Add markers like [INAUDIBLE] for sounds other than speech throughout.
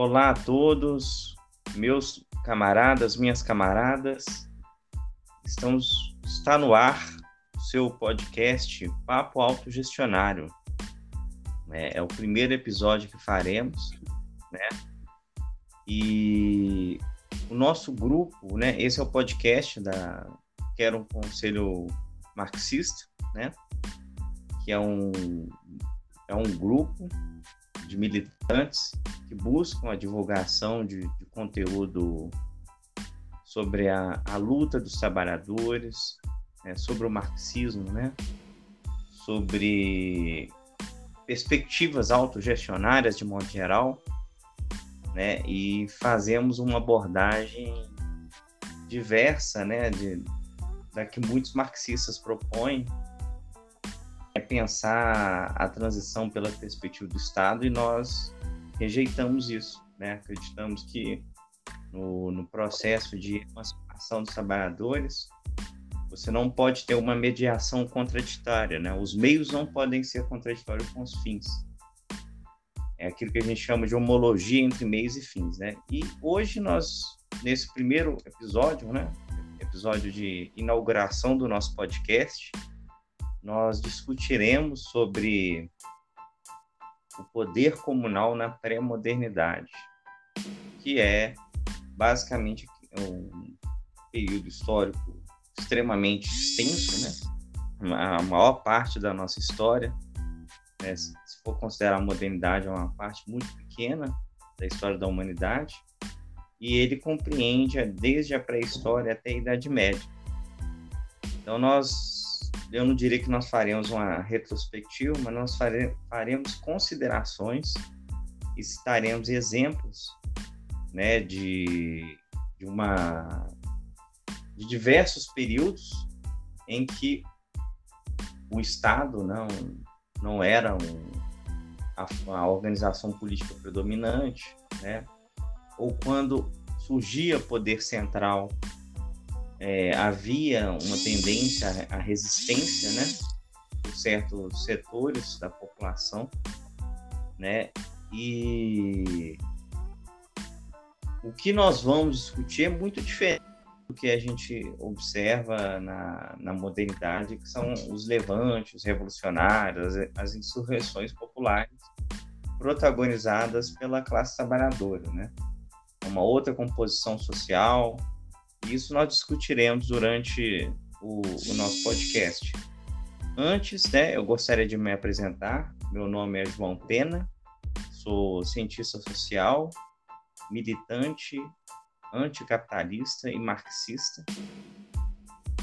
Olá a todos, meus camaradas, minhas camaradas. Estamos está no ar o seu podcast Papo Autogestionário. É, é o primeiro episódio que faremos, né? E o nosso grupo, né? Esse é o podcast da Quero um Conselho Marxista, né? Que é um é um grupo de militantes que buscam a divulgação de, de conteúdo sobre a, a, luta dos trabalhadores, né, sobre o marxismo, né, sobre perspectivas autogestionárias de modo geral, né, e fazemos uma abordagem diversa, né, de, da que muitos marxistas propõem, é pensar a transição pela perspectiva do Estado e nós rejeitamos isso, né? Acreditamos que no, no processo de emancipação dos trabalhadores você não pode ter uma mediação contraditória, né? Os meios não podem ser contraditórios com os fins. É aquilo que a gente chama de homologia entre meios e fins, né? E hoje nós, nesse primeiro episódio, né? Episódio de inauguração do nosso podcast, nós discutiremos sobre o poder comunal na pré-modernidade, que é basicamente um período histórico extremamente extenso, né? A maior parte da nossa história, né? se for considerar a modernidade, é uma parte muito pequena da história da humanidade, e ele compreende desde a pré-história até a Idade Média. Então, nós eu não diria que nós faremos uma retrospectiva, mas nós fare, faremos considerações e citaremos exemplos né, de, de, uma, de diversos períodos em que o Estado não, não era um, a, a organização política predominante, né? ou quando surgia poder central é, havia uma tendência à resistência, né, por certos setores da população, né, e o que nós vamos discutir é muito diferente do que a gente observa na, na modernidade, que são os levantes, os revolucionários, as, as insurreições populares protagonizadas pela classe trabalhadora, né? Uma outra composição social, isso nós discutiremos durante o, o nosso podcast. Antes, né, eu gostaria de me apresentar. Meu nome é João Pena, sou cientista social, militante, anticapitalista e marxista.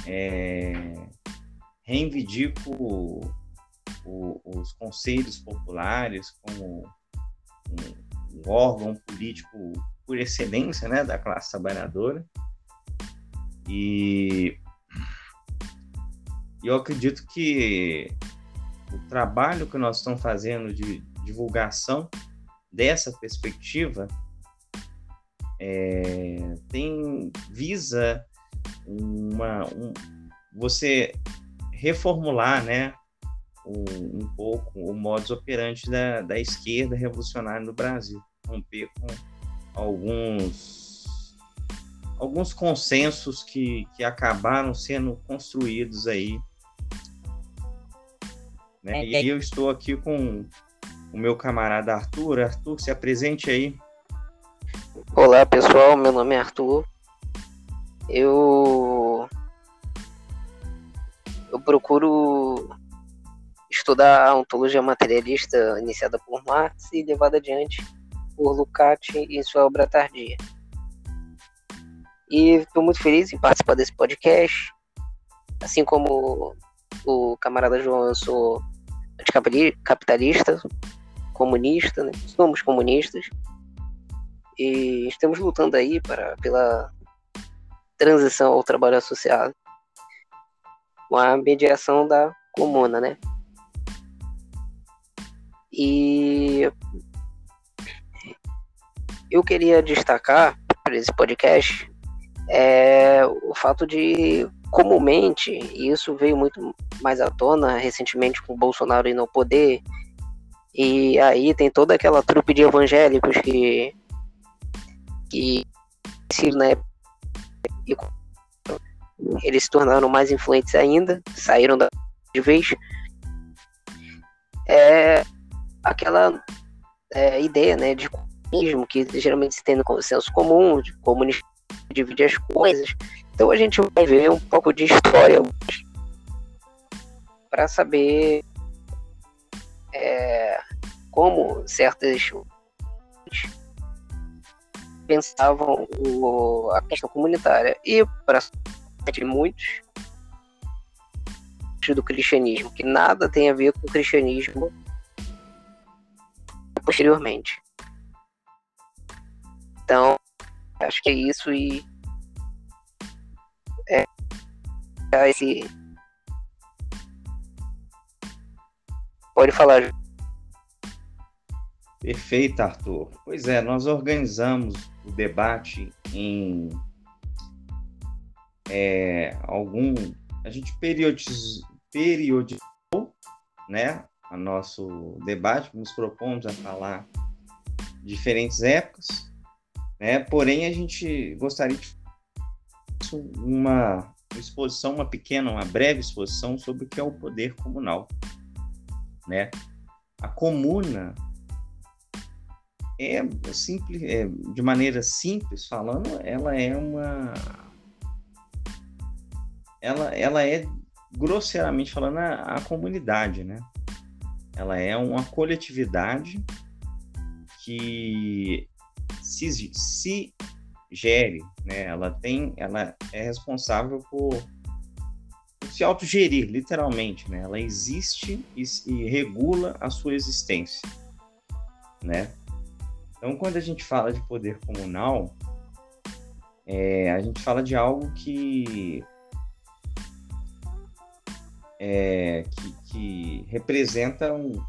É, reivindico o, o, os conselhos populares como um, um, órgão político por excelência né, da classe trabalhadora e eu acredito que o trabalho que nós estamos fazendo de divulgação dessa perspectiva é, tem visa uma um, você reformular né um, um, pouco o modus operandi da, da esquerda revolucionária no Brasil romper com alguns alguns consensos que, que acabaram sendo construídos aí. Né? É, e eu estou aqui com o meu camarada Arthur. Arthur, se apresente aí. Olá, pessoal. Meu nome é Arthur. Eu eu procuro estudar a ontologia materialista iniciada por Marx e levada adiante por Lukács em sua obra tardia. E estou muito feliz em participar desse podcast. Assim como o camarada João, eu sou anticapitalista, comunista, né? Somos comunistas. E estamos lutando aí para, pela transição ao trabalho associado com a mediação da comuna, né? E eu queria destacar para esse podcast é o fato de comumente, e isso veio muito mais à tona recentemente com o Bolsonaro indo ao poder, e aí tem toda aquela trupe de evangélicos que que época eles se tornaram mais influentes ainda, saíram da de vez. É aquela é, ideia né, de comunismo que geralmente se tem no consenso comum, de comunismo divide as coisas. Então a gente vai ver um pouco de história para saber é, como certas pensavam o, a questão comunitária. E para muitos do cristianismo, que nada tem a ver com o cristianismo posteriormente. Então, acho que é isso e é, é esse pode falar. Perfeito, Arthur. Pois é, nós organizamos o debate em é, algum. A gente periodiz, periodizou né, o nosso debate, nos propomos a falar diferentes épocas, né, porém a gente gostaria de uma exposição, uma pequena, uma breve exposição sobre o que é o poder comunal. Né? A comuna é simples, é, de maneira simples falando, ela é uma ela, ela é grosseiramente falando a, a comunidade, né? Ela é uma coletividade que se, gere, né? Ela tem, ela é responsável por, por se autogerir, literalmente, né? Ela existe e, e regula a sua existência, né? Então, quando a gente fala de poder comunal, é, a gente fala de algo que é, que, que, representa um,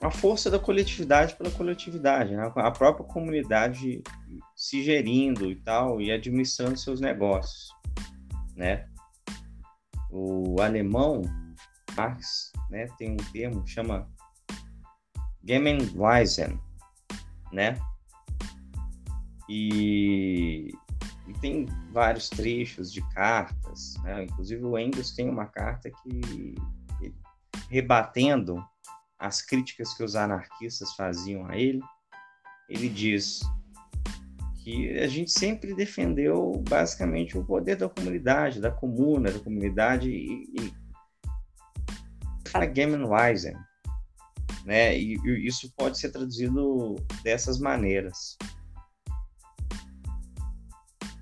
a força da coletividade pela coletividade, né? a própria comunidade se gerindo e tal e administrando seus negócios, né? O alemão Marx, né, tem um termo que chama Gemeinweisen, né? E e tem vários trechos de cartas, né? inclusive o Engels tem uma carta que rebatendo as críticas que os anarquistas faziam a ele, ele diz que a gente sempre defendeu basicamente o poder da comunidade, da comuna, da comunidade e, e Gemenweisen, né? E, e isso pode ser traduzido dessas maneiras.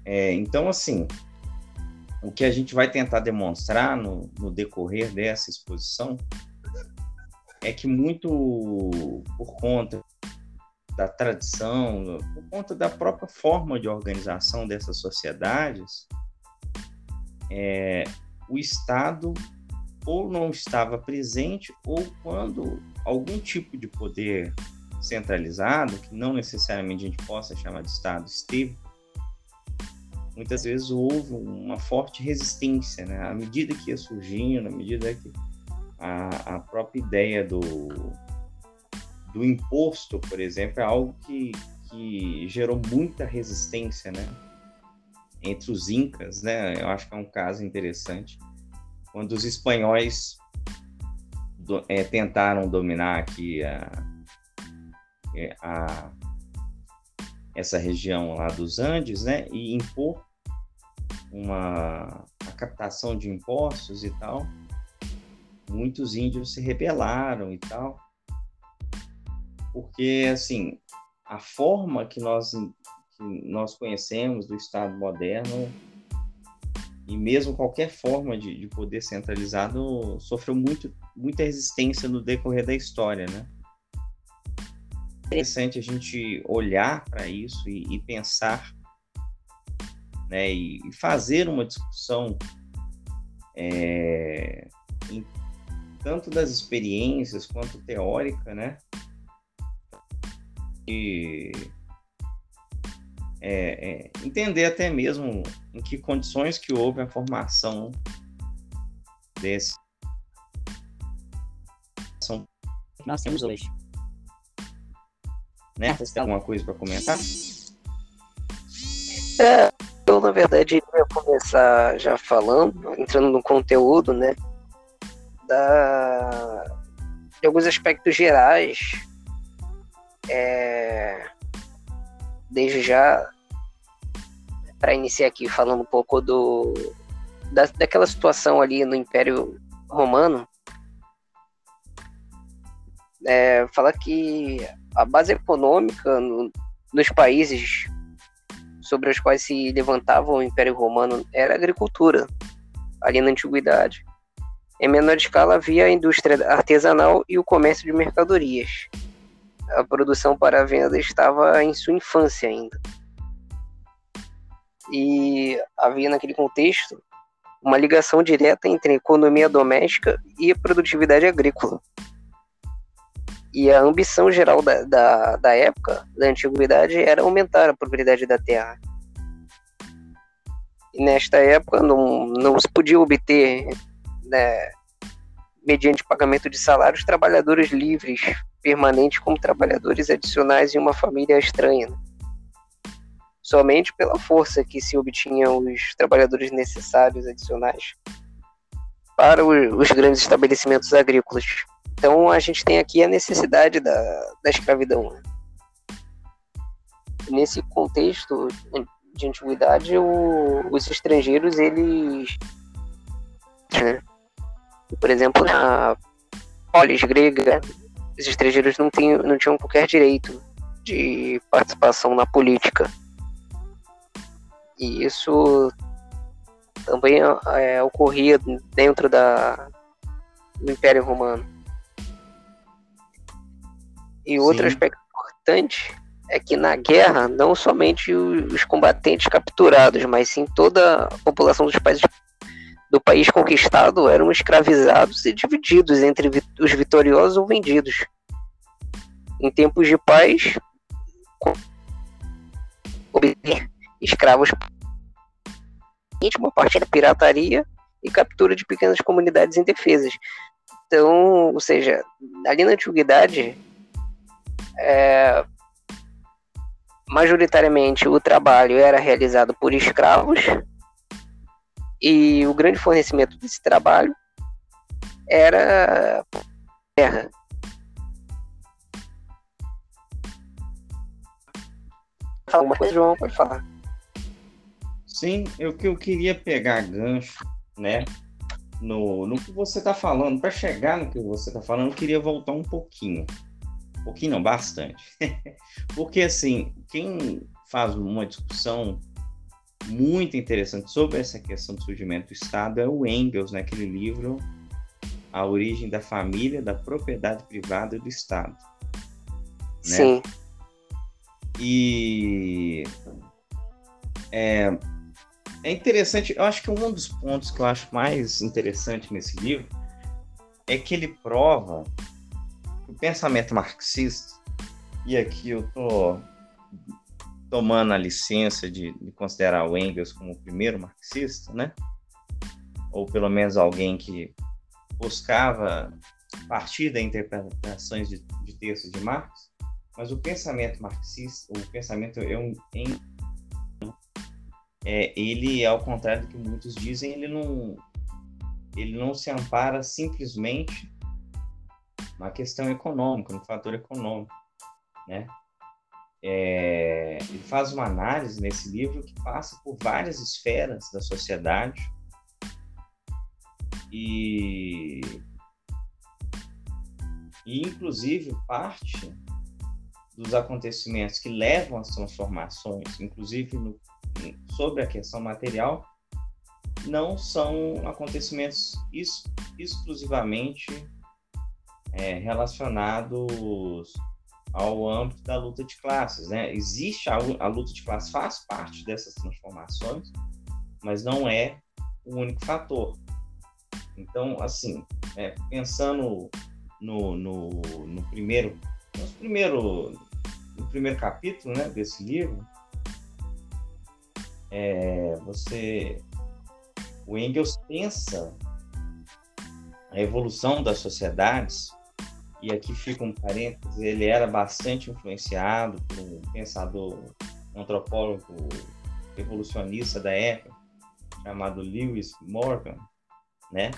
É, então, assim, o que a gente vai tentar demonstrar no, no decorrer dessa exposição é que muito por conta da tradição, por conta da própria forma de organização dessas sociedades, é, o Estado ou não estava presente ou quando algum tipo de poder centralizado, que não necessariamente a gente possa chamar de Estado, esteve muitas vezes houve uma forte resistência, né? À medida que ia surgindo, à medida que a, a própria ideia do, do imposto, por exemplo, é algo que, que gerou muita resistência, né? Entre os incas, né? Eu acho que é um caso interessante. Quando os espanhóis do, é, tentaram dominar aqui a, é, a, essa região lá dos Andes, né? E impor uma a captação de impostos e tal, muitos índios se rebelaram e tal, porque assim a forma que nós que nós conhecemos do Estado moderno e mesmo qualquer forma de, de poder centralizado sofreu muito muita resistência no decorrer da história, né? Interessante a gente olhar para isso e, e pensar né, e, fazer uma discussão é, em, tanto das experiências quanto teórica, né, e é, é, entender até mesmo em que condições que houve a formação desse nós temos hoje. Né? Você tem alguma coisa para comentar? É, eu, na verdade, ia começar já falando, entrando no conteúdo, né? Da, de alguns aspectos gerais. É, desde já, para iniciar aqui falando um pouco do da, daquela situação ali no Império Romano, é, fala que a base econômica no, nos países sobre os quais se levantava o Império Romano era a agricultura, ali na Antiguidade. Em menor escala havia a indústria artesanal e o comércio de mercadorias. A produção para venda estava em sua infância ainda. E havia naquele contexto uma ligação direta entre a economia doméstica e a produtividade agrícola. E a ambição geral da, da, da época, da antiguidade, era aumentar a propriedade da terra. Nesta época não, não se podia obter, né, mediante pagamento de salários, trabalhadores livres, permanentes como trabalhadores adicionais em uma família estranha. Né? Somente pela força que se obtinham os trabalhadores necessários adicionais para os grandes estabelecimentos agrícolas. Então a gente tem aqui a necessidade da, da escravidão. Né? Nesse contexto de antiguidade, o, os estrangeiros, eles. Né? Por exemplo, na polis grega, os estrangeiros não, tinham, não tinham qualquer direito de participação na política. E isso também é, ocorria dentro da, do Império Romano. E outro Sim. aspecto importante é que na guerra, não somente os combatentes capturados, mas sim toda a população dos países do país conquistado eram escravizados e divididos entre os vitoriosos ou vendidos. Em tempos de paz, escravos uma parte da pirataria e captura de pequenas comunidades indefesas. Então, ou seja, ali na antiguidade, é, majoritariamente o trabalho era realizado por escravos e o grande fornecimento desse trabalho era terra. Fala uma coisa, João, pode falar. Sim, eu que eu queria pegar gancho, né, no, no que você está falando. Para chegar no que você está falando, eu queria voltar um pouquinho pouquinho não, bastante. [LAUGHS] Porque assim, quem faz uma discussão muito interessante sobre essa questão do surgimento do Estado é o Engels, naquele né, livro A Origem da Família, da Propriedade Privada e do Estado. Né? Sim. E é, é interessante, eu acho que um dos pontos que eu acho mais interessante nesse livro é que ele prova o pensamento marxista, e aqui eu tô tomando a licença de, de, considerar o Engels como o primeiro marxista, né? Ou pelo menos alguém que buscava partir das interpretações de, de textos de Marx, mas o pensamento marxista, o pensamento é um, em, é, ele, ao contrário do que muitos dizem, ele não, ele não se ampara simplesmente uma questão econômica, um fator econômico, né? É, ele faz uma análise nesse livro que passa por várias esferas da sociedade. E, e inclusive parte dos acontecimentos que levam às transformações, inclusive no, sobre a questão material, não são acontecimentos ex, exclusivamente é, relacionados ao âmbito da luta de classes. Né? Existe a, a luta de classes, faz parte dessas transformações, mas não é o único fator. Então, assim, é, pensando no, no, no, primeiro, no primeiro, no primeiro capítulo né, desse livro, é, você, o Engels pensa a evolução das sociedades e aqui fica um parênteses, ele era bastante influenciado por um pensador, antropólogo evolucionista da época, chamado Lewis Morgan, né?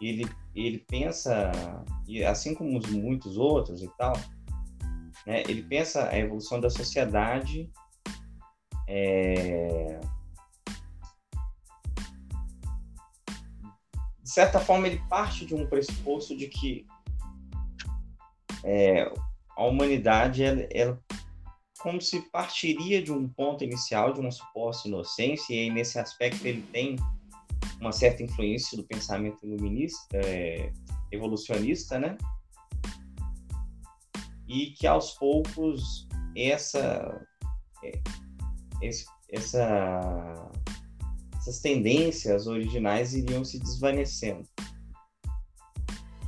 Ele, ele pensa, e assim como muitos outros e tal, né? ele pensa a evolução da sociedade é... de certa forma ele parte de um pressuposto de que é, a humanidade ela, ela, como se partiria de um ponto inicial de uma suposta inocência e aí nesse aspecto ele tem uma certa influência do pensamento iluminista é, evolucionista né? E que aos poucos essa é, esse, essa essas tendências originais iriam se desvanecendo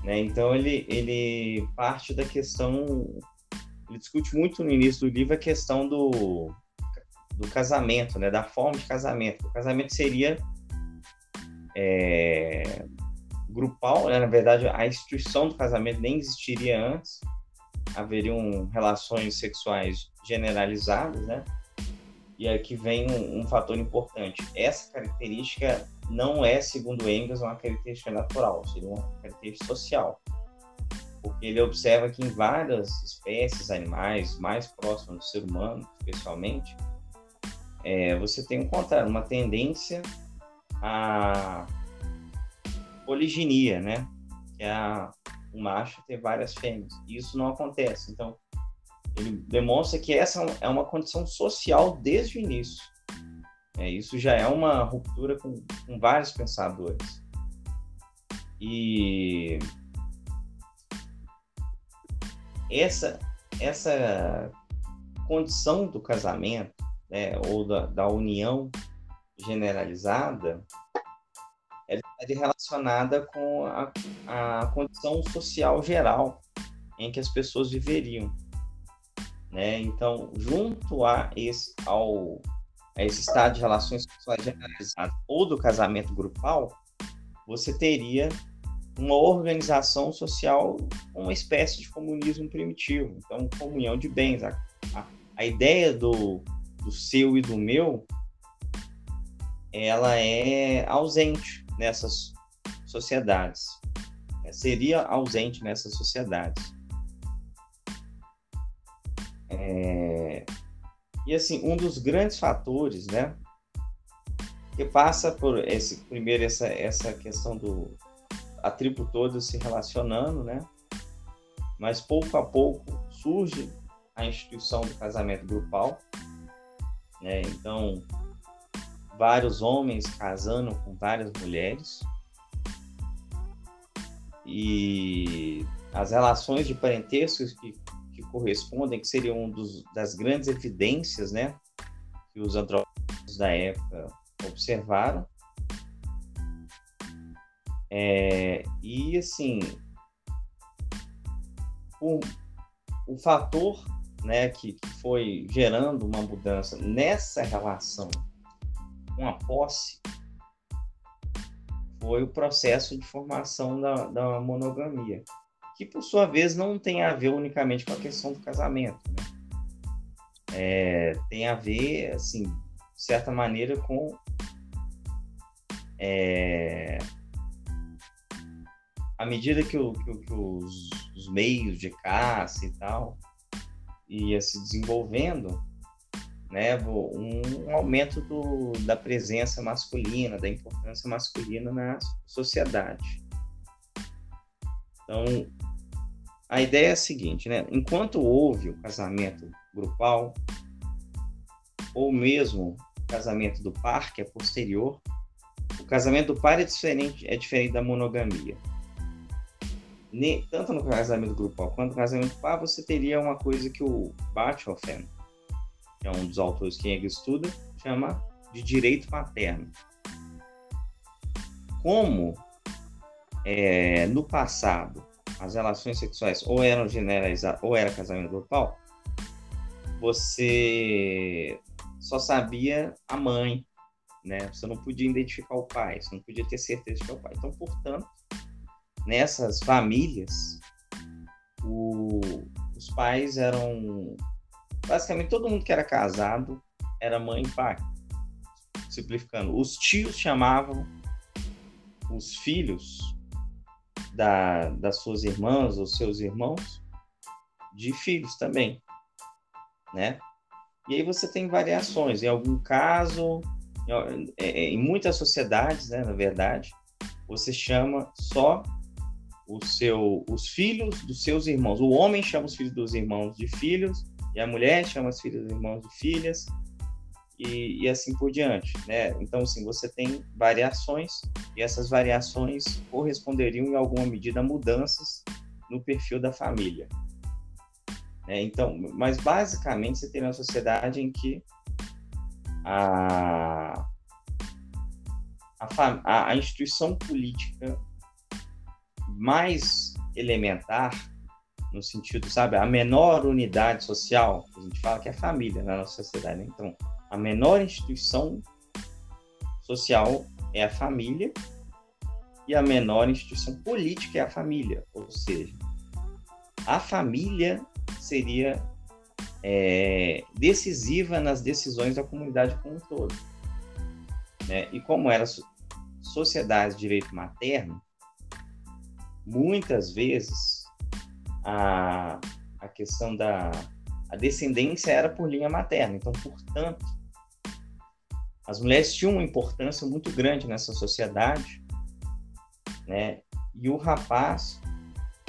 né? Então ele, ele parte da questão, ele discute muito no início do livro a questão do, do casamento, né? da forma de casamento. O casamento seria é, grupal, né? na verdade a instituição do casamento nem existiria antes, haveriam relações sexuais generalizadas, né? E aqui vem um, um fator importante. Essa característica não é, segundo Engels, uma característica natural, seria uma característica social. Porque ele observa que em várias espécies animais, mais próximas do ser humano, especialmente, é, você tem um uma tendência à poliginia, né? Que é a, o macho ter várias fêmeas. E isso não acontece. Então, ele demonstra que essa é uma condição social desde o início. É, isso já é uma ruptura com, com vários pensadores. E essa, essa condição do casamento, né, ou da, da união generalizada, ela está relacionada com a, a condição social geral em que as pessoas viveriam. Né? Então, junto a esse, ao a esse estado de relações sexuais generalizadas ou do casamento grupal, você teria uma organização social, uma espécie de comunismo primitivo. Então, comunhão de bens. A, a, a ideia do, do seu e do meu, ela é ausente nessas sociedades. Seria ausente nessas sociedades. É, e assim, um dos grandes fatores, né, que passa por esse primeiro essa essa questão do a tribo toda se relacionando, né? Mas pouco a pouco surge a instituição do casamento grupal, né? Então, vários homens casando com várias mulheres e as relações de parentesco que que correspondem, que seriam um dos, das grandes evidências né, que os antropólogos da época observaram. É, e assim, o, o fator né, que, que foi gerando uma mudança nessa relação com a posse foi o processo de formação da, da monogamia que por sua vez não tem a ver unicamente com a questão do casamento, né? É, tem a ver, assim, de certa maneira, com é, à medida que, o, que, que os, os, meios de caça e tal ia se desenvolvendo, né, um aumento do, da presença masculina, da importância masculina na sociedade. Então, a ideia é a seguinte, né? Enquanto houve o casamento grupal, ou mesmo o casamento do par, que é posterior, o casamento do par é diferente, é diferente da monogamia. tanto no casamento grupal quanto no casamento do par, você teria uma coisa que o Bachofen, que é um dos autores que ele estuda, chama de direito paterno. Como é, no passado as relações sexuais ou eram generalizadas ou era casamento grupal, você só sabia a mãe, né? Você não podia identificar o pai, você não podia ter certeza que é o pai. Então, portanto, nessas famílias, o, os pais eram basicamente todo mundo que era casado era mãe e pai. Simplificando, os tios chamavam os filhos da, das suas irmãs ou seus irmãos de filhos também, né? E aí você tem variações. Em algum caso, em é, muitas sociedades, né, na verdade, você chama só o seu, os filhos dos seus irmãos. O homem chama os filhos dos irmãos de filhos e a mulher chama os filhos dos irmãos de filhas e, e assim por diante, né? Então, assim, você tem variações e essas variações corresponderiam em alguma medida a mudanças no perfil da família. É, então, mas basicamente você tem uma sociedade em que a, a, a instituição política mais elementar, no sentido, sabe, a menor unidade social, a gente fala que é a família na nossa sociedade. Né? Então, a menor instituição social é a família e a menor instituição política é a família. Ou seja, a família seria é, decisiva nas decisões da comunidade como um todo. Né? E como era sociedade de direito materno, muitas vezes a, a questão da a descendência era por linha materna. Então, portanto, as mulheres tinham uma importância muito grande nessa sociedade, né? E o rapaz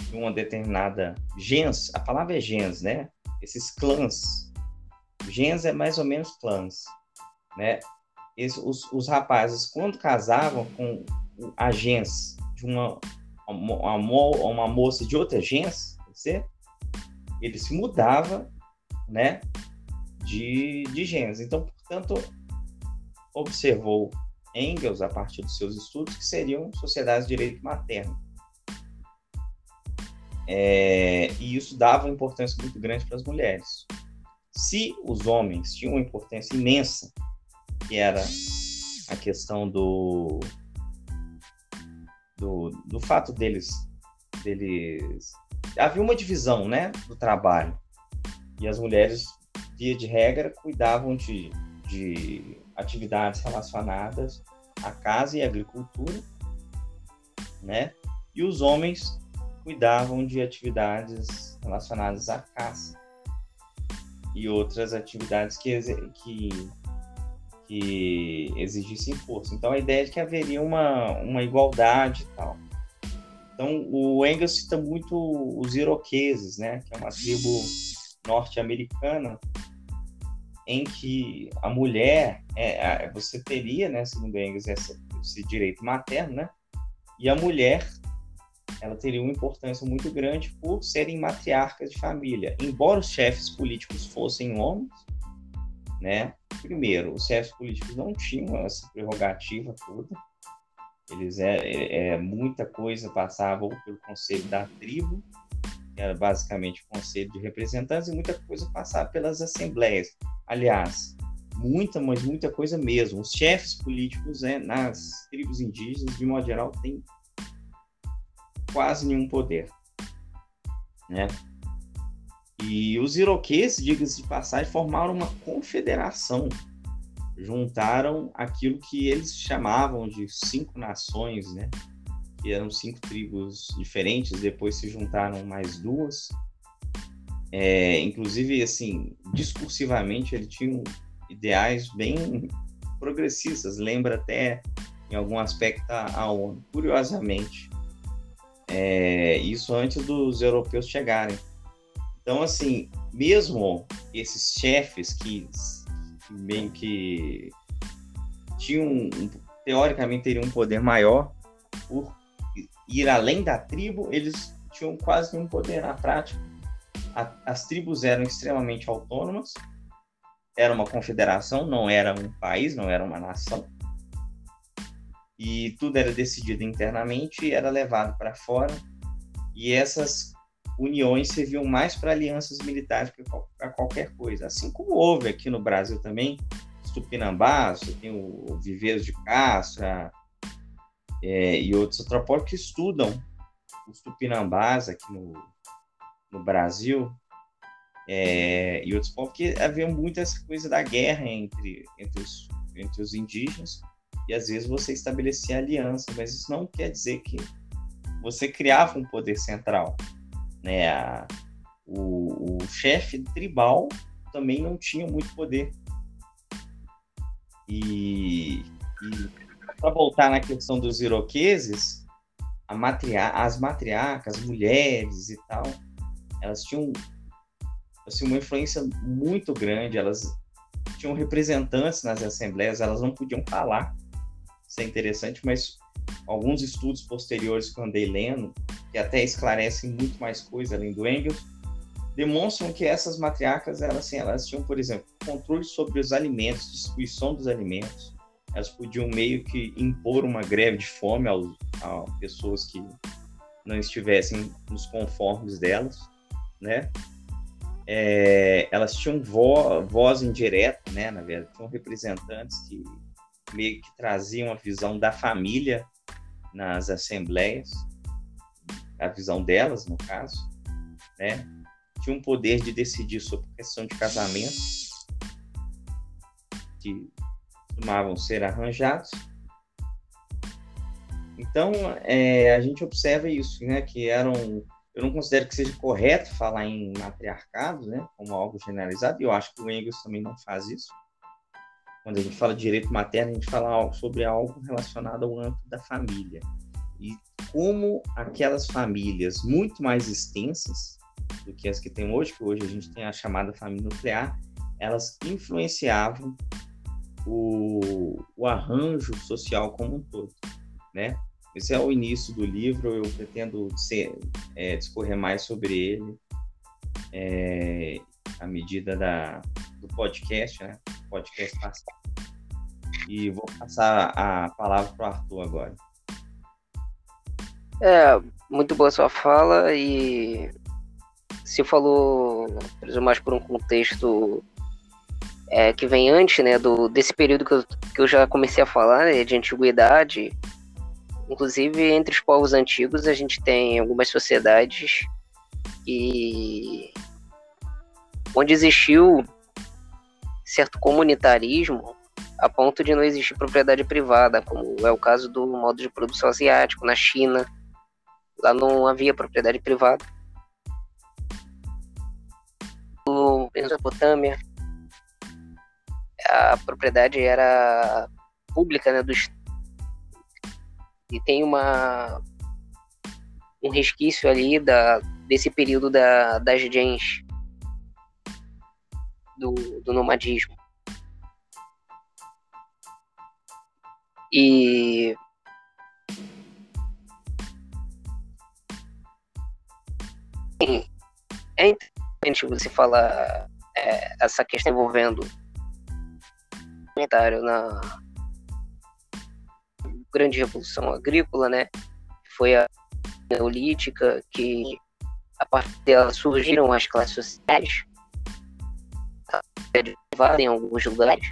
de uma determinada gens, a palavra é gens, né? Esses clãs. Gens é mais ou menos clãs, né? Esse, os, os rapazes, quando casavam com a gens de uma uma, uma moça de outra gens, você, ele se mudava, né, de, de gens. Então, portanto, observou Engels, a partir dos seus estudos, que seriam sociedades de direito materno. É, e isso dava uma importância muito grande para as mulheres. Se os homens tinham uma importância imensa, que era a questão do, do, do fato deles, deles. Havia uma divisão né, do trabalho. E as mulheres, via de regra, cuidavam de, de atividades relacionadas à casa e agricultura, né? E os homens cuidavam de atividades relacionadas à caça e outras atividades que, que que exigissem força. Então a ideia é que haveria uma, uma igualdade e tal. Então o Engels cita muito os iroqueses, né, que é uma tribo norte-americana em que a mulher, é, você teria, né, segundo Engels, esse, esse direito materno, né, e a mulher ela teria uma importância muito grande por serem matriarcas de família. Embora os chefes políticos fossem homens, né? Primeiro, os chefes políticos não tinham essa prerrogativa toda. Eles é, é, é muita coisa passava pelo conselho da tribo, era basicamente o conselho de representantes, e muita coisa passava pelas assembleias. Aliás, muita, mas muita coisa mesmo. Os chefes políticos né, nas tribos indígenas, de modo geral, têm quase nenhum poder, né? E os iroqueses, diga-se de passagem, formaram uma confederação. Juntaram aquilo que eles chamavam de cinco nações, né? Que eram cinco tribos diferentes, depois se juntaram mais duas. É, inclusive, assim, discursivamente, ele tinha ideais bem progressistas, lembra até em algum aspecto a ONU. Curiosamente, é, isso antes dos europeus chegarem. Então, assim, mesmo esses chefes que, que meio que tinham, teoricamente, teriam um poder maior por ir além da tribo, eles tinham quase nenhum poder na prática. A, as tribos eram extremamente autônomas, era uma confederação, não era um país, não era uma nação. E tudo era decidido internamente era levado para fora. E essas uniões serviam mais para alianças militares que para qualquer coisa. Assim como houve aqui no Brasil também, Tupinambás, tem o Viveiros de Castro é, e outros antropólogos que estudam os Tupinambás aqui no, no Brasil é, e outros povos, porque havia muita essa coisa da guerra entre, entre, os, entre os indígenas e às vezes você estabelecia aliança, mas isso não quer dizer que você criava um poder central. Né? A, o, o chefe tribal também não tinha muito poder. E, e para voltar na questão dos iroqueses, matria as matriarcas, as mulheres e tal, elas tinham assim, uma influência muito grande, elas tinham representantes nas assembleias, elas não podiam falar. Isso é interessante, mas alguns estudos posteriores que eu andei lendo, que até esclarecem muito mais coisa além do Engels, demonstram que essas matriarcas, elas, assim, elas tinham, por exemplo, controle sobre os alimentos, distribuição dos alimentos, elas podiam meio que impor uma greve de fome a pessoas que não estivessem nos conformes delas, né? É, elas tinham vo, voz indireta, né? Na verdade, tinham representantes que meio que traziam a visão da família nas assembleias, a visão delas, no caso, né? Tinha um poder de decidir sobre questão de casamento, que costumavam ser arranjados. Então, é, a gente observa isso, né? Que eram eu não considero que seja correto falar em matriarcado, né, como algo generalizado, e eu acho que o Engels também não faz isso. Quando a gente fala de direito materno, a gente fala sobre algo relacionado ao âmbito da família. E como aquelas famílias muito mais extensas do que as que tem hoje, que hoje a gente tem a chamada família nuclear, elas influenciavam o, o arranjo social como um todo, né? Esse é o início do livro, eu pretendo ser, é, discorrer mais sobre ele é, à medida da, do podcast, né? Podcast passado. E vou passar a palavra para o Arthur agora. É, muito boa sua fala e se falou, mais por um contexto é, que vem antes, né, do, desse período que eu, que eu já comecei a falar, né, de antiguidade, Inclusive, entre os povos antigos, a gente tem algumas sociedades que onde existiu certo comunitarismo a ponto de não existir propriedade privada, como é o caso do modo de produção asiático na China. Lá não havia propriedade privada. No Mesopotâmia, a propriedade era pública né, do Estado e tem uma um resquício ali da, desse período da, das gens do, do nomadismo. E é interessante você falar é, essa questão envolvendo comentário na grande revolução agrícola, né? Foi a neolítica, que a partir dela surgiram as classes sociais, em alguns lugares.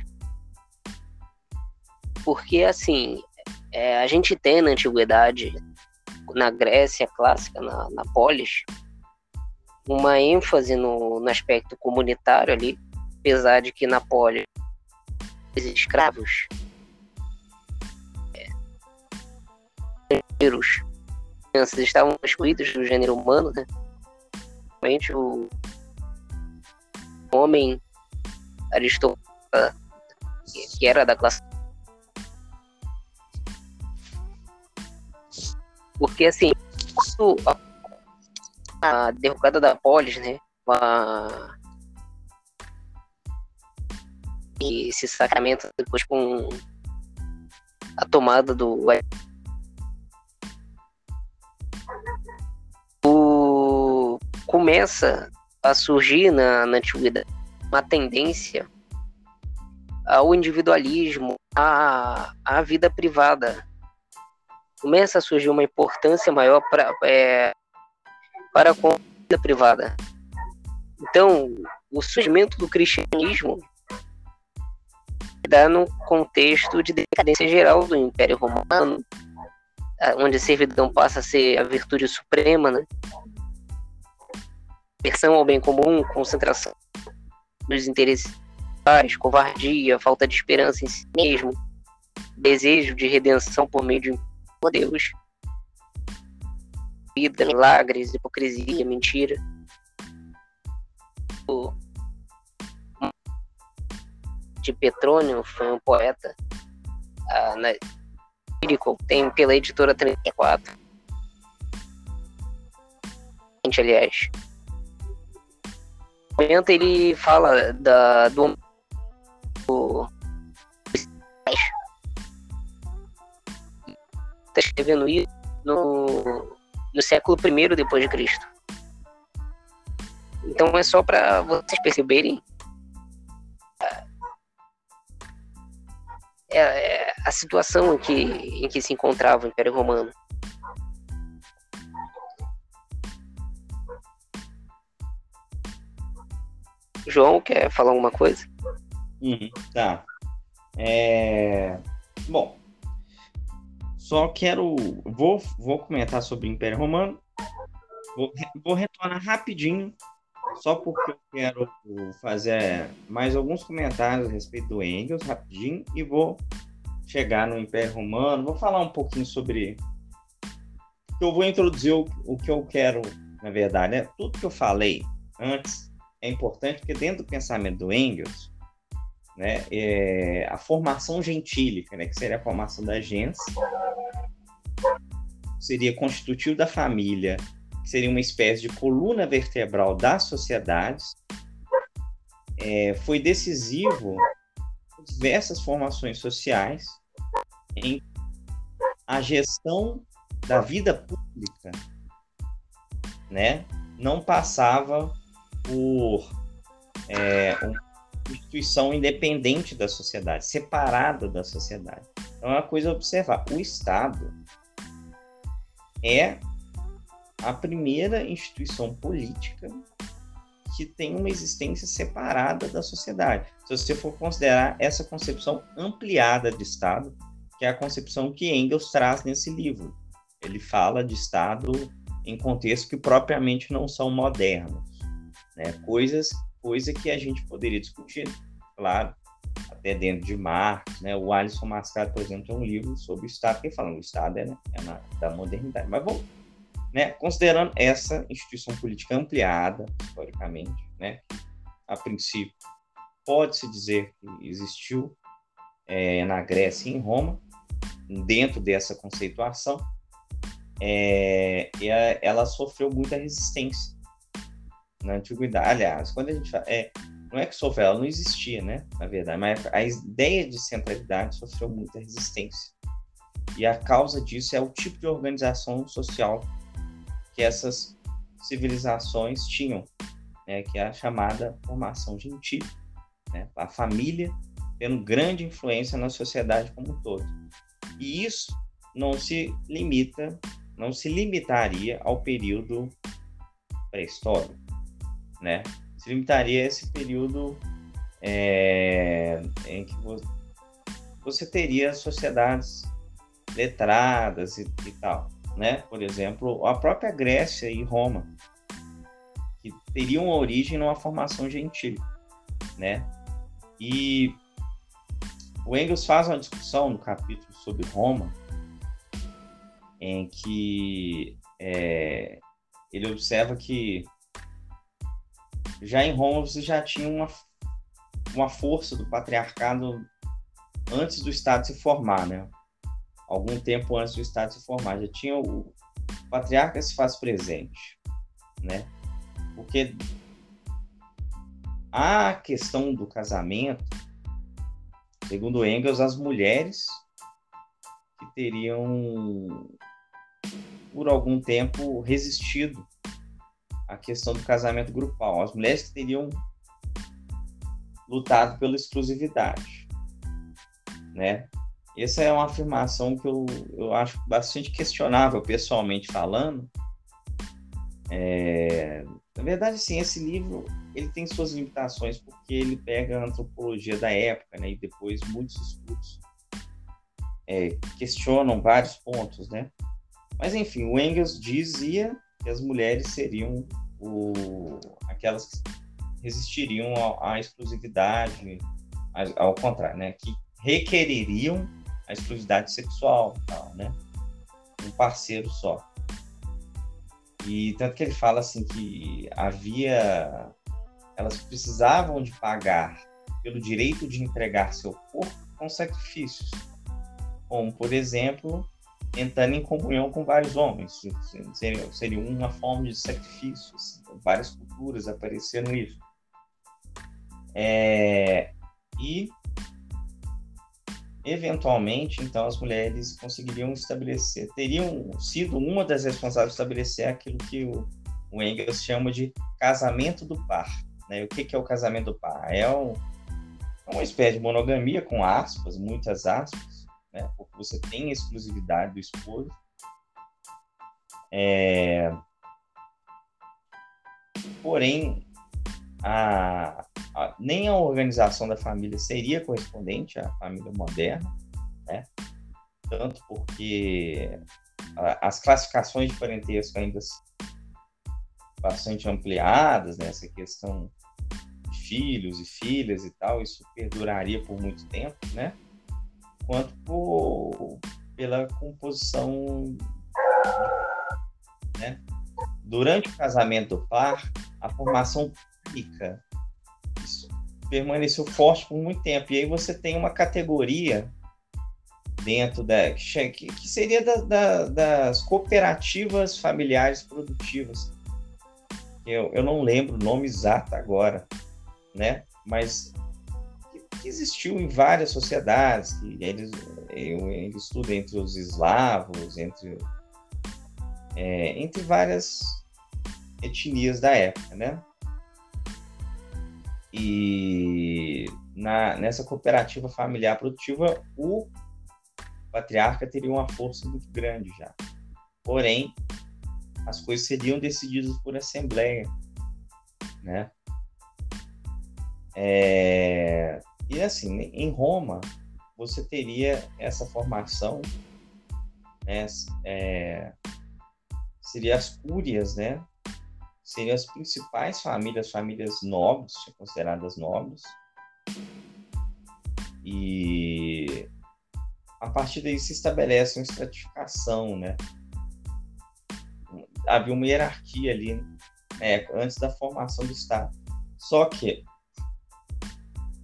Porque, assim, é, a gente tem na antiguidade, na Grécia clássica, na, na polis, uma ênfase no, no aspecto comunitário ali, apesar de que na polis escravos gêneros crianças estavam excluídos do gênero humano, né? Realmente o homem aristocrata que era da classe porque assim a derrocada da polis, né? A, esse sacramento depois com a tomada do começa a surgir na, na antiguidade uma tendência ao individualismo, à, à vida privada. Começa a surgir uma importância maior pra, é, para a vida privada. Então, o surgimento do cristianismo dá no contexto de decadência geral do Império Romano, onde a servidão passa a ser a virtude suprema, né? aversão ao bem comum, concentração nos interesses, covardia, falta de esperança em si mesmo, desejo de redenção por meio de Deus, vida, milagres, hipocrisia, mentira. De Petrônio foi um poeta ah, na, tem pela editora 34. Aliás, momento ele fala da, do, do está escrevendo isso no, no século I depois de Cristo. Então é só para vocês perceberem é, é a situação em que, em que se encontrava o Império Romano. João, quer falar alguma coisa? Uhum, tá. É... Bom, só quero. Vou, vou comentar sobre o Império Romano. Vou, vou retornar rapidinho, só porque eu quero fazer mais alguns comentários a respeito do Engels, rapidinho, e vou chegar no Império Romano. Vou falar um pouquinho sobre. Eu vou introduzir o, o que eu quero, na verdade. Né? Tudo que eu falei antes é importante porque dentro do pensamento do Engels, né, é a formação gentílica, né, que seria a formação da gens, seria constitutivo da família, seria uma espécie de coluna vertebral das sociedades, é, foi decisivo em diversas formações sociais em a gestão da vida pública, né, não passava por é, uma instituição independente da sociedade, separada da sociedade. Então é uma coisa a observar. O Estado é a primeira instituição política que tem uma existência separada da sociedade. Se você for considerar essa concepção ampliada de Estado, que é a concepção que Engels traz nesse livro. Ele fala de Estado em contextos que propriamente não são modernos né? Coisas, coisa que a gente poderia discutir, claro, até dentro de Marx, né? O Alisson Mascaro, por exemplo, tem um livro sobre o Estado que fala que o Estado é, né? é na, da modernidade. Mas vamos, né? Considerando essa instituição política ampliada historicamente, né? A princípio, pode-se dizer que existiu é, na Grécia e em Roma, dentro dessa conceituação, é, ela sofreu muita resistência na antiguidade. Aliás, quando a gente fala, é, não é que sofreu, ela não existia, né? Na verdade, mas a ideia de centralidade sofreu muita resistência. E a causa disso é o tipo de organização social que essas civilizações tinham, né? que é a chamada formação gentil, né? a família tendo grande influência na sociedade como um todo. E isso não se limita, não se limitaria ao período pré-histórico né? Se limitaria a esse período é, em que você teria sociedades letradas e, e, tal, né? Por exemplo, a própria Grécia e Roma, que teriam origem numa formação gentil, né? E o Engels faz uma discussão no capítulo sobre Roma, em que é, ele observa que já em Roma você já tinha uma, uma força do patriarcado antes do Estado se formar, né? Algum tempo antes do Estado se formar, já tinha o, o patriarca se faz presente, né? Porque a questão do casamento, segundo Engels, as mulheres que teriam por algum tempo resistido a questão do casamento grupal. As mulheres que teriam lutado pela exclusividade, né? Essa é uma afirmação que eu, eu acho bastante questionável, pessoalmente falando. É, na verdade, sim, esse livro ele tem suas limitações porque ele pega a antropologia da época, né? E depois muitos estudos é, questionam vários pontos, né? Mas enfim, o Engels dizia que as mulheres seriam o, aquelas que resistiriam à exclusividade, ao contrário, né? Que requereriam a exclusividade sexual, tal, né? Um parceiro só. E tanto que ele fala assim que havia elas precisavam de pagar pelo direito de entregar seu corpo com sacrifícios, como por exemplo entrando em comunhão com vários homens, seria, seria uma forma de sacrifício. Assim, várias culturas apareceram isso. É, e eventualmente, então, as mulheres conseguiriam estabelecer, teriam sido uma das responsáveis estabelecer aquilo que o, o Engels chama de casamento do par. Né? O que, que é o casamento do par? É, um, é uma espécie de monogamia com aspas, muitas aspas, né? porque você tem a exclusividade do esposo. É... Porém, a, nem a organização da família seria correspondente à família moderna, né? tanto porque as classificações de parentesco ainda são bastante ampliadas, né? essa questão de filhos e filhas e tal, isso perduraria por muito tempo, né? quanto por, pela composição né? durante o casamento do par, a formação pública permaneceu forte por muito tempo. E aí você tem uma categoria dentro da que, seria da, da, das cooperativas familiares produtivas. Eu, eu não lembro o nome exato agora, né? Mas que, que existiu em várias sociedades, que eles eu, eu estudo entre os eslavos, entre é, entre várias etnias da época, né? E na, nessa cooperativa familiar produtiva, o patriarca teria uma força muito grande já. Porém, as coisas seriam decididas por assembleia, né? É... E assim, em Roma, você teria essa formação, né? É... seria as cúrias, né? Seriam as principais famílias, famílias nobres, consideradas nobres. E a partir daí se estabelece uma estratificação, né? Havia uma hierarquia ali né, antes da formação do Estado. Só que,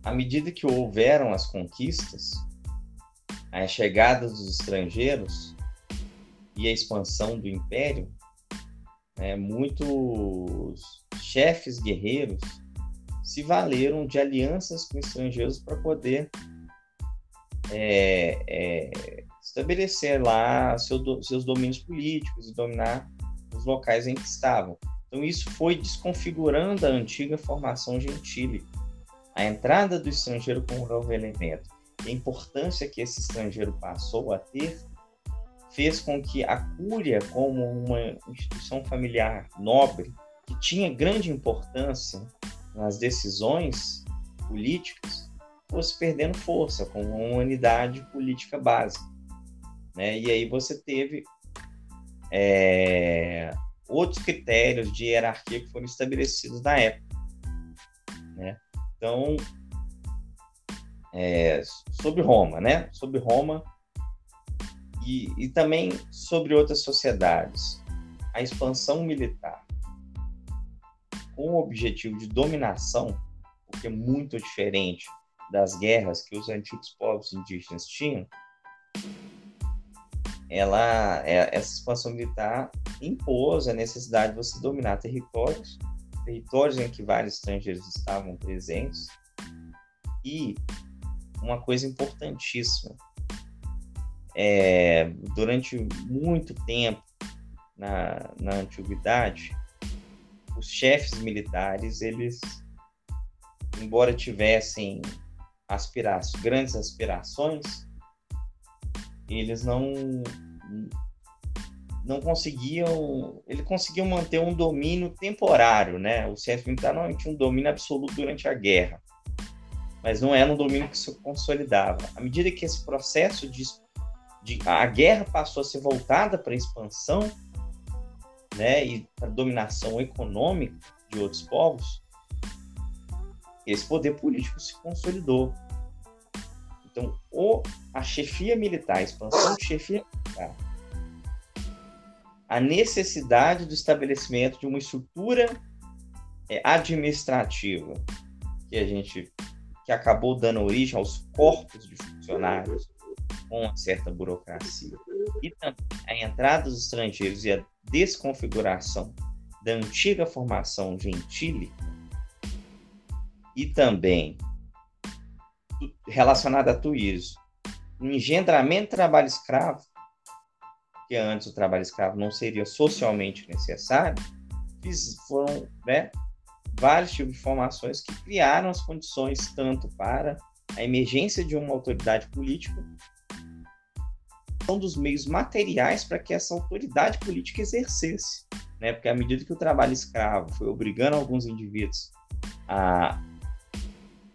à medida que houveram as conquistas, a chegada dos estrangeiros e a expansão do império, né, muitos chefes guerreiros se valeram de alianças com estrangeiros para poder é, é, estabelecer lá seu, seus domínios políticos e dominar os locais em que estavam. Então isso foi desconfigurando a antiga formação gentílica. A entrada do estrangeiro como novo elemento, a importância que esse estrangeiro passou a ter fez com que a Cúria, como uma instituição familiar nobre, que tinha grande importância nas decisões políticas, fosse perdendo força como uma unidade política básica. Né? E aí você teve é, outros critérios de hierarquia que foram estabelecidos na época. Né? Então, é, sobre Roma, né? Sobre Roma, e, e também sobre outras sociedades. A expansão militar com o objetivo de dominação, o que é muito diferente das guerras que os antigos povos indígenas tinham, ela, é, essa expansão militar impôs a necessidade de você dominar territórios, territórios em que vários estrangeiros estavam presentes, e uma coisa importantíssima, é, durante muito tempo na, na antiguidade, os chefes militares, eles, embora tivessem aspirações, grandes aspirações, eles não não conseguiam, ele conseguiu manter um domínio temporário, né? O chefe militar não tinha um domínio absoluto durante a guerra, mas não era um domínio que se consolidava. À medida que esse processo de de, a guerra passou a ser voltada para a expansão, né, e a dominação econômica de outros povos, esse poder político se consolidou. Então, a chefia militar, a expansão de chefia militar, a necessidade do estabelecimento de uma estrutura é, administrativa que a gente que acabou dando origem aos corpos de funcionários com uma certa burocracia. E também a entrada dos estrangeiros e a desconfiguração da antiga formação gentílica e também relacionada a tudo isso, o engendramento de trabalho escravo, que antes o trabalho escravo não seria socialmente necessário, foram né, vários tipos de formações que criaram as condições tanto para a emergência de uma autoridade política, dos meios materiais para que essa autoridade política exercesse, né? Porque à medida que o trabalho escravo foi obrigando alguns indivíduos a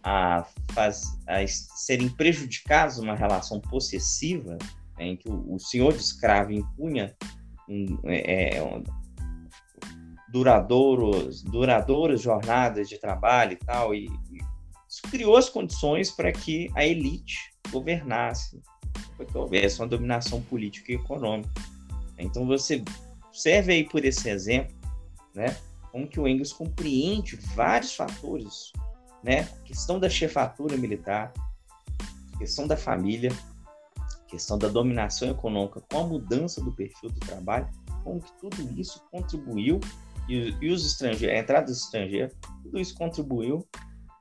a, faz, a serem prejudicados numa relação possessiva, né, em que o, o, senhor de escravo impunha um, é, é, um, duradouros, duradouras jornadas de trabalho e tal, e, e isso criou as condições para que a elite governasse, para que houvesse uma dominação política e econômica. Então você serve aí por esse exemplo, né, como que o Engels compreende vários fatores né? Questão da chefatura militar, questão da família, questão da dominação econômica com a mudança do perfil do trabalho, como que tudo isso contribuiu e, e os estrangeiros, a entrada dos estrangeiros, tudo isso contribuiu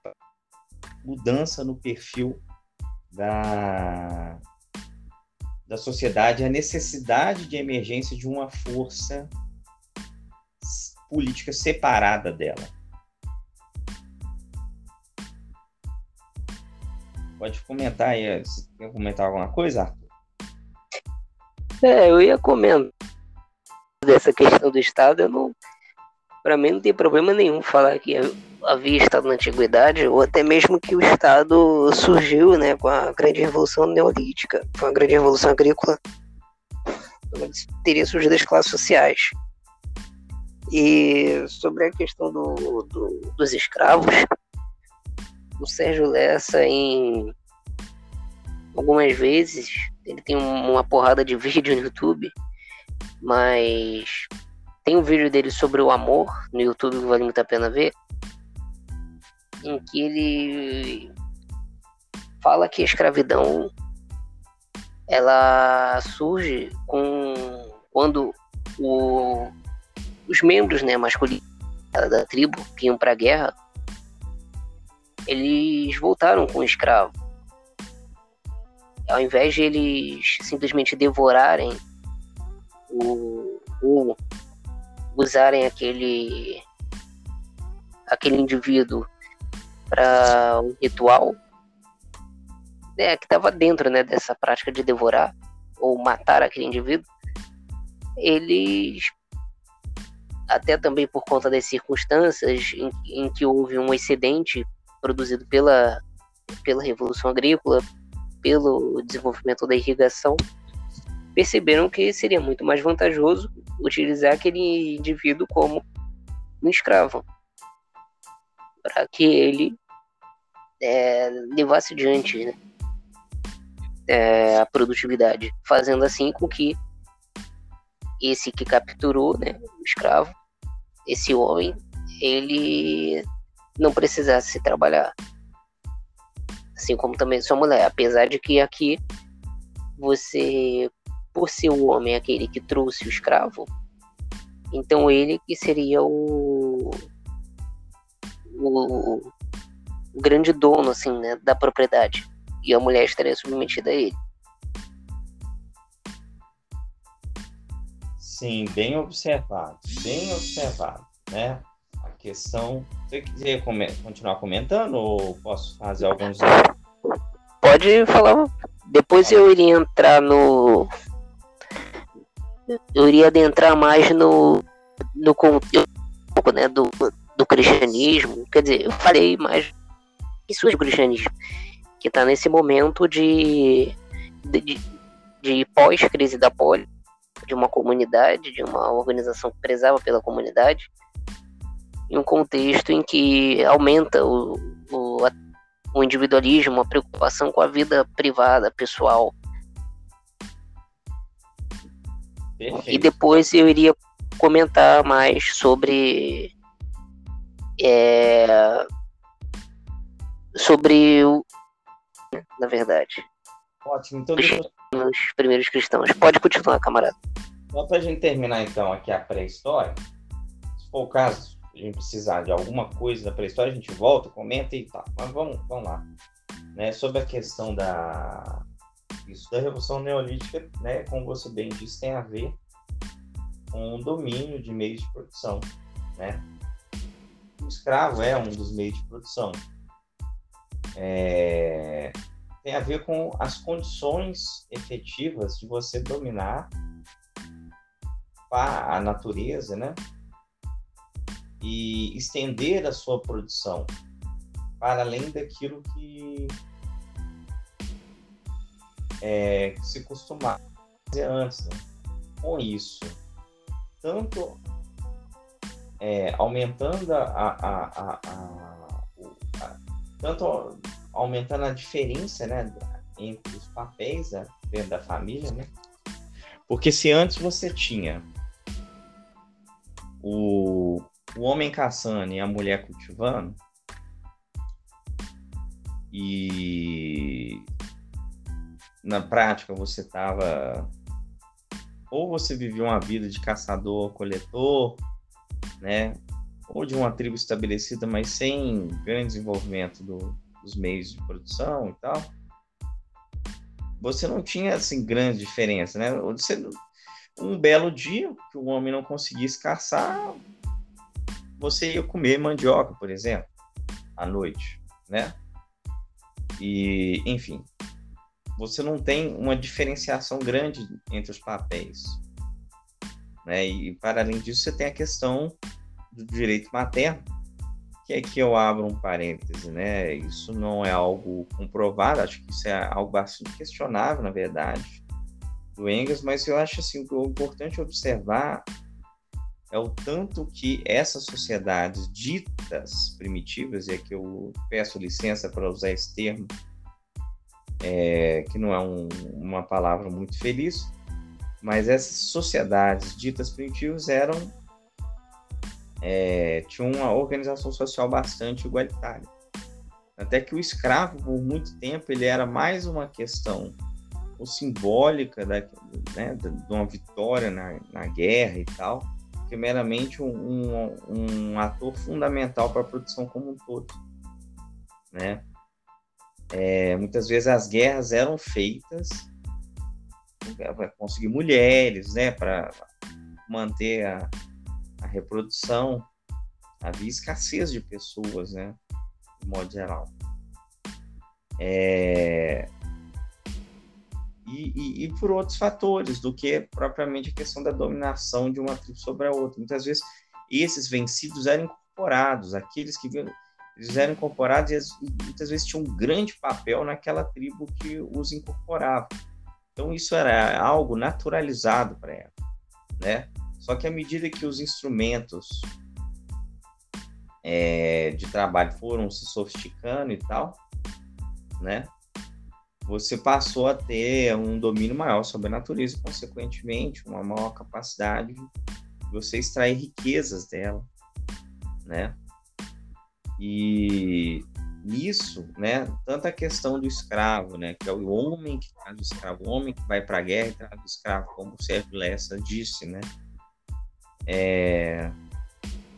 para mudança no perfil da da sociedade, a necessidade de emergência de uma força política separada dela. Pode comentar aí. Você quer comentar alguma coisa? É, eu ia comentar dessa questão do Estado. Eu não, para mim não tem problema nenhum falar que havia Estado na antiguidade ou até mesmo que o Estado surgiu, né, com a grande revolução neolítica, com a grande revolução agrícola, teria surgido as classes sociais. E sobre a questão do, do, dos escravos, o Sérgio Lessa em algumas vezes ele tem uma porrada de vídeo no YouTube, mas tem um vídeo dele sobre o amor no YouTube que vale muito a pena ver, em que ele fala que a escravidão ela surge com quando o, os membros né, masculinos da tribo que iam para a guerra eles voltaram com o escravo. Ao invés de eles simplesmente devorarem o, ou usarem aquele aquele indivíduo para um ritual né, que estava dentro né, dessa prática de devorar ou matar aquele indivíduo, eles até também por conta das circunstâncias em, em que houve um excedente produzido pela, pela Revolução Agrícola, pelo desenvolvimento da irrigação, perceberam que seria muito mais vantajoso utilizar aquele indivíduo como um escravo, para que ele é, levasse adiante né, é, a produtividade, fazendo assim com que esse que capturou né, o escravo, esse homem, ele não precisasse trabalhar. Assim como também sua mulher. Apesar de que aqui você, por ser o homem aquele que trouxe o escravo, então ele que seria o, o, o grande dono assim, né, da propriedade. E a mulher estaria submetida a ele. Sim, bem observado, bem observado, né? questão. Você quiser continuar comentando ou posso fazer alguns. Pode falar. Depois eu iria entrar no. Eu iria adentrar mais no. no conteúdo né, do, do cristianismo. Quer dizer, eu falei mais isso do cristianismo. Que está nesse momento de. de, de pós-crise da poli. de uma comunidade, de uma organização que prezava pela comunidade, em um contexto em que aumenta o, o, o individualismo, a preocupação com a vida privada, pessoal. Perfeito. E depois eu iria comentar mais sobre é, sobre o na verdade. Ótimo, então deixa Os primeiros cristãos. Pode continuar, camarada. Só pra gente terminar então aqui a pré-história, se for o caso, a gente precisar de alguma coisa da pré-história, a gente volta, comenta e tal. Mas vamos, vamos lá. Né, sobre a questão da isso da revolução neolítica, né, como você bem disse, tem a ver com o domínio de meios de produção, né? O escravo é um dos meios de produção. É, tem a ver com as condições efetivas de você dominar a natureza, né? E estender a sua produção para além daquilo que, é, se costumava fazer antes. Né? Com isso, tanto é, aumentando a, a, a, a, tanto aumentando a diferença né, entre os papéis né, dentro da família, né? Porque se antes você tinha o, o homem caçando e a mulher cultivando, e na prática você estava ou você vivia uma vida de caçador, coletor, né? Ou de uma tribo estabelecida, mas sem grande desenvolvimento do, dos meios de produção e tal. Você não tinha assim grande diferença, né? Você, um belo dia que o homem não conseguisse caçar, você ia comer mandioca, por exemplo, à noite, né? E, enfim, você não tem uma diferenciação grande entre os papéis. Né? E, para além disso, você tem a questão do direito materno, que aqui eu abro um parêntese, né? Isso não é algo comprovado, acho que isso é algo bastante questionável, na verdade, do Engels, mas eu acho assim, o importante observar é o tanto que essas sociedades ditas primitivas, e aqui eu peço licença para usar esse termo, é, que não é um, uma palavra muito feliz, mas essas sociedades ditas primitivas eram é, tinham uma organização social bastante igualitária. Até que o escravo, por muito tempo, ele era mais uma questão ou simbólica da, né, de uma vitória na, na guerra e tal, que meramente um, um, um ator fundamental para a produção como um todo. Né? É, muitas vezes as guerras eram feitas para conseguir mulheres, né, para manter a, a, reprodução. Havia escassez de pessoas, né, de modo geral. É, e, e, e, por outros fatores do que propriamente a questão da dominação de uma tribo sobre a outra. Muitas vezes esses vencidos eram incorporados, aqueles que eles eram incorporados e muitas vezes tinham um grande papel naquela tribo que os incorporava. Então isso era algo naturalizado para ela, né? Só que à medida que os instrumentos é, de trabalho foram se sofisticando e tal, né? Você passou a ter um domínio maior sobre a natureza, consequentemente, uma maior capacidade de você extrair riquezas dela, né? E nisso, né, tanto a questão do escravo, né, que é o homem que traz o escravo, o homem que vai para a guerra e traz o escravo, como o Sérgio Lessa disse, né, é,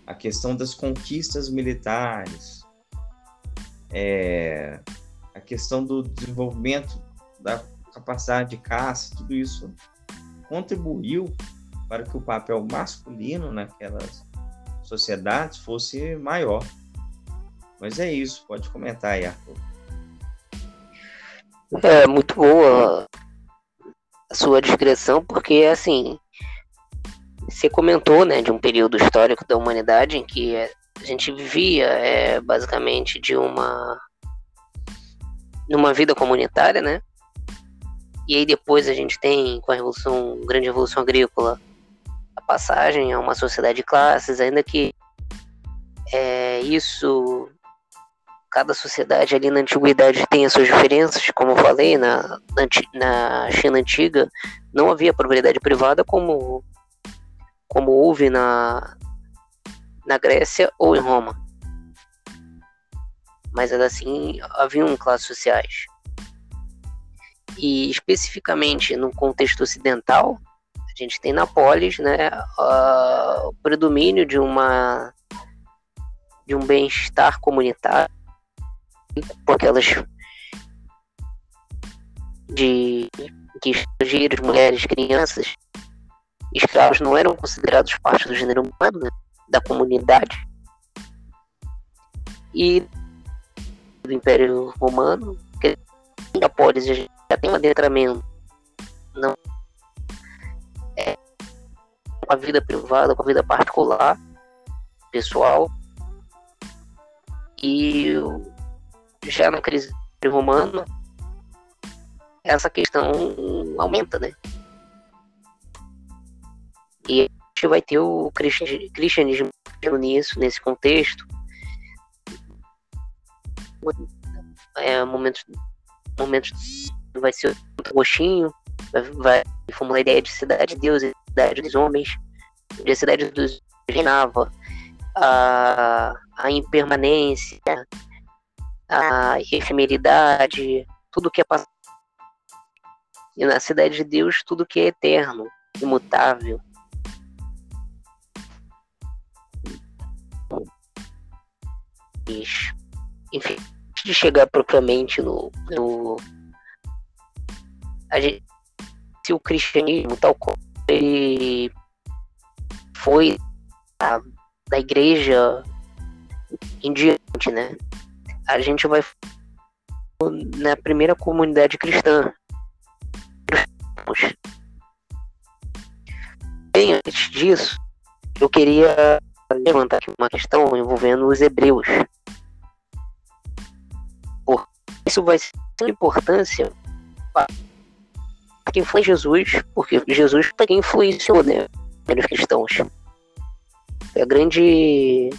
a questão das conquistas militares, é, a questão do desenvolvimento da capacidade de caça, tudo isso contribuiu para que o papel masculino naquelas sociedades fosse maior. Mas é isso, pode comentar aí, Arthur. É muito boa a sua descrição, porque assim, você comentou, né, de um período histórico da humanidade em que a gente vivia é, basicamente de uma numa vida comunitária, né? E aí depois a gente tem, com a revolução, grande revolução agrícola, a passagem a uma sociedade de classes, ainda que é, isso cada sociedade ali na antiguidade tem as suas diferenças, como eu falei, na, na China antiga não havia propriedade privada como, como houve na, na Grécia ou em Roma. Mas ainda assim haviam classes sociais. E especificamente no contexto ocidental, a gente tem na polis né, o predomínio de uma de um bem-estar comunitário porque elas de que estrangeiros, mulheres, crianças, escravos não eram considerados parte do gênero humano, né, da comunidade. E do Império Romano, que a polis já tem um adentramento não é, com a vida privada, com a vida particular, pessoal. E já na crise romana, essa questão aumenta, né? E a gente vai ter o cristianismo nisso, nesse contexto. É, momentos, momentos vai ser um roxinho, vai, vai formular a ideia de cidade de Deus e cidade dos homens, de cidade dos reinava a, a impermanência, a efemeridade, tudo que é passado. E na cidade de Deus, tudo que é eterno, imutável. Enfim, antes de chegar propriamente no. no a gente, se o cristianismo, tal como ele foi da igreja em diante, né? A gente vai na primeira comunidade cristã. Bem, antes disso, eu queria levantar aqui uma questão envolvendo os hebreus. Isso vai ser importância para quem foi Jesus, porque Jesus também influenciou né, os cristãos. É a grande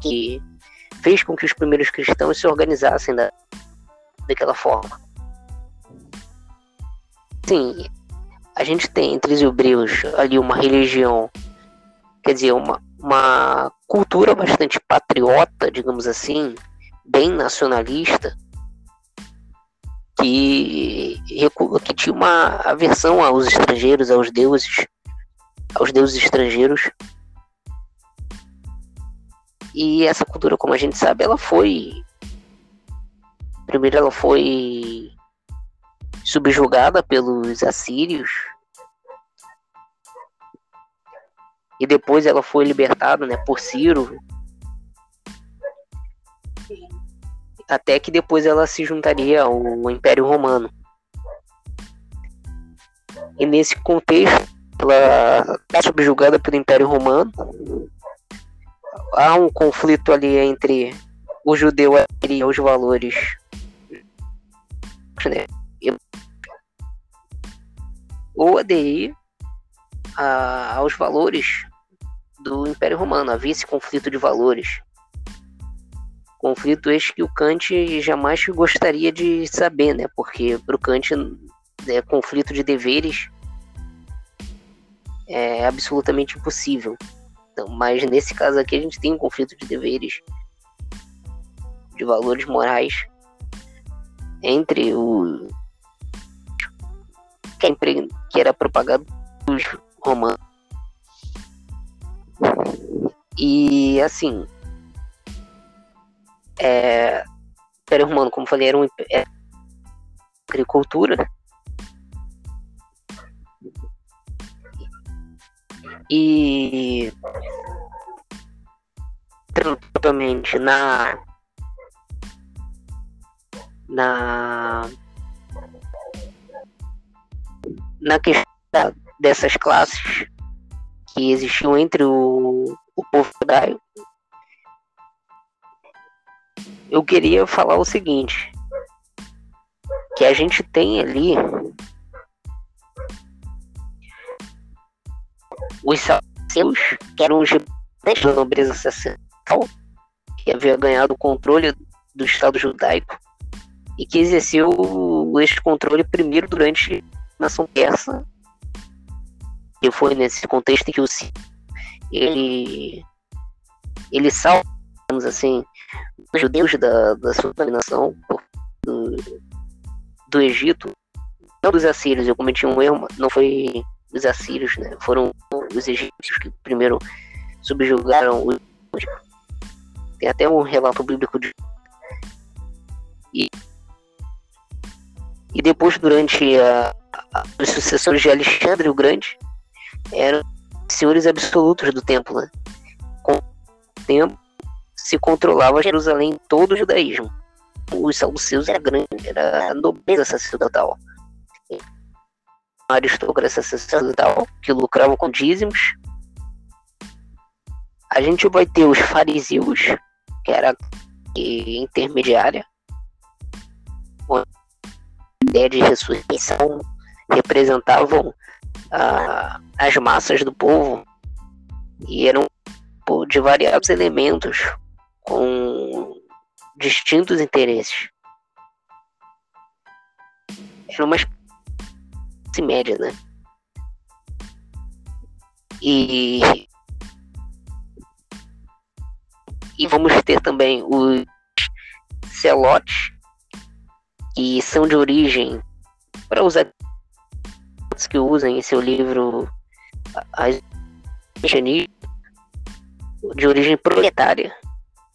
que fez com que os primeiros cristãos se organizassem da, daquela forma. Sim, a gente tem entre os hebreus ali uma religião, quer dizer, uma, uma cultura bastante patriota, digamos assim, bem nacionalista, que, que tinha uma aversão aos estrangeiros, aos deuses, aos deuses estrangeiros, e essa cultura, como a gente sabe, ela foi. Primeiro, ela foi subjugada pelos assírios. E depois ela foi libertada né, por Ciro. Até que depois ela se juntaria ao Império Romano. E nesse contexto, ela é subjugada pelo Império Romano há um conflito ali entre o judeu e os valores né? ou aderir a, aos valores do Império Romano. Havia esse conflito de valores. Conflito este que o Kant jamais gostaria de saber, né? Porque para o Kant, é, conflito de deveres é absolutamente impossível. Então, mas nesse caso aqui a gente tem um conflito de deveres, de valores morais entre o que, é que era propagado dos romanos. E assim, é, o Império Romano, como falei, era um é, agricultura e propriamente na na na questão dessas classes que existiam entre o, o povo judaico, eu queria falar o seguinte, que a gente tem ali os saduceus, que eram os representantes da nobreza sacerdotal, que havia ganhado o controle do Estado judaico e que exerceu este controle primeiro durante a nação persa. E foi nesse contexto em que o ele ele salva, assim, os judeus da, da sua dominação do, do Egito, não dos assírios, eu cometi um erro, não foi os assírios, né? Foram os egípcios que primeiro subjugaram os. Tem até um relato bíblico de. E, e depois, durante a, a, os sucessores de Alexandre o Grande, eram senhores absolutos do templo. Né? Com o tempo, se controlava Jerusalém todo o judaísmo. Os saduceus era grande, era a nobreza sacerdotal aristocracia sacerdotal que lucravam com dízimos. A gente vai ter os fariseus, que era intermediária, a ideia de ressurreição, representavam ah, as massas do povo e eram de variados elementos com distintos interesses. Era uma classe média, né? E e vamos ter também os celotes que são de origem para usar que usam em seu livro as de origem proletária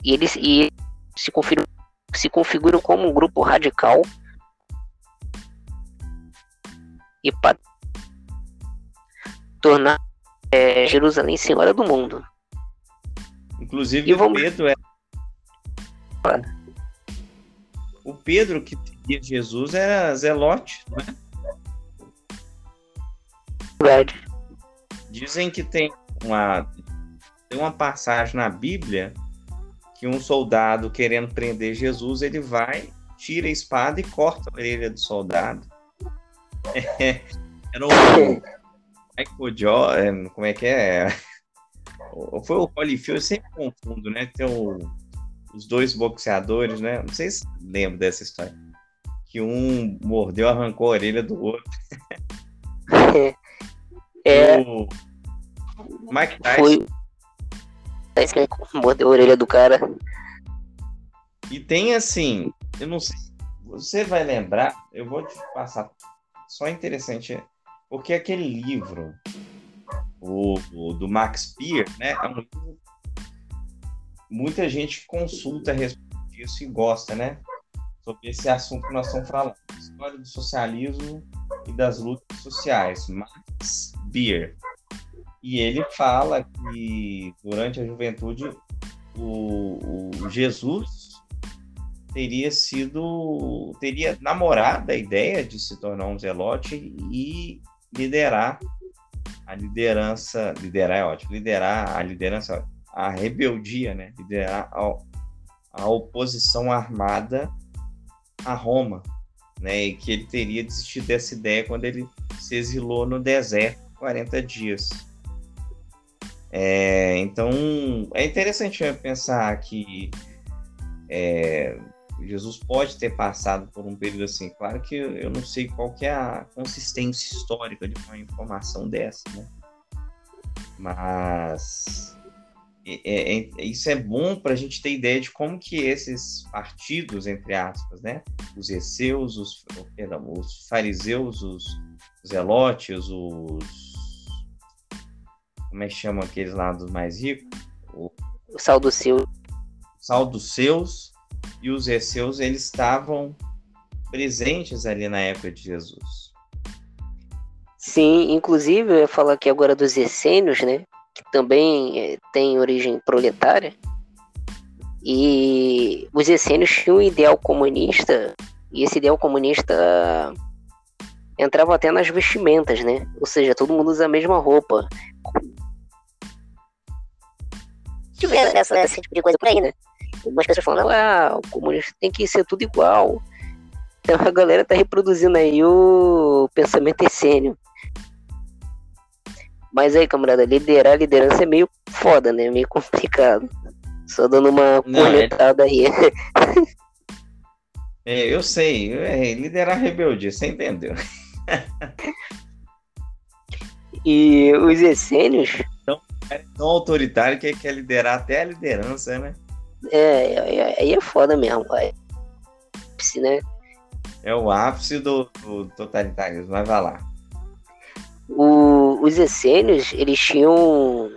e eles e se configuram, se configuram como um grupo radical e para tornar é, Jerusalém senhora do mundo. Inclusive o vamos... Pedro é. O Pedro que seguia Jesus era Zelote, não é? Verdade. Dizem que tem uma, tem uma passagem na Bíblia que um soldado querendo prender Jesus, ele vai, tira a espada e corta a orelha do soldado. [LAUGHS] era o Michael Jordan, como é que é? Foi o Holyfield, eu sempre confundo, né? Tem o, os dois boxeadores, né? Não sei se lembra dessa história. Que um mordeu, arrancou a orelha do outro. [LAUGHS] É. O Mike Tyson. Foi... Mordeu a orelha do cara. E tem assim, eu não sei, você vai lembrar, eu vou te passar só interessante, porque aquele livro, o, o do Max Peer, né, é um livro muita gente consulta a respeito disso e gosta, né? Sobre esse assunto que nós estamos falando, história do socialismo e das lutas sociais, Max Beer. E ele fala que durante a juventude o, o Jesus teria sido teria namorado a ideia de se tornar um zelote e liderar a liderança liderar é ótimo liderar a liderança a rebeldia né? Liderar a, a oposição armada a Roma né? E que ele teria desistido dessa ideia quando ele se exilou no deserto 40 dias. É, então é interessante pensar que é, Jesus pode ter passado por um período assim. Claro que eu não sei qual que é a consistência histórica de uma informação dessa, né? Mas é, é, é isso é bom para a gente ter ideia de como que esses partidos, entre aspas, né? Os esseus, os, perdão, os fariseus, os zelotes, os como é que chama aqueles lá dos mais ricos? O, o sal dos seus. Sal dos seus e os Esseus eles estavam presentes ali na época de Jesus. Sim, inclusive eu ia falar aqui agora dos essênios, né? Que também é, tem origem proletária. E os essênios tinham um ideal comunista, e esse ideal comunista entrava até nas vestimentas, né? Ou seja, todo mundo usa a mesma roupa. Tiver essa, esse tipo de coisa por aí, né? Algumas pessoas falam, ah, o comunista tem que ser tudo igual. Então a galera tá reproduzindo aí o pensamento essênio. Mas aí, camarada, liderar a liderança é meio foda, né? Meio complicado. Só dando uma cornetada é... aí. [LAUGHS] é, eu sei, é, liderar rebeldia, você entendeu? [LAUGHS] e os essênios. Então, é tão autoritário que quer liderar até a liderança, né? É, aí é, é foda mesmo. É, né? é o ápice do, do totalitarismo, vai lá. O, os essênios, eles tinham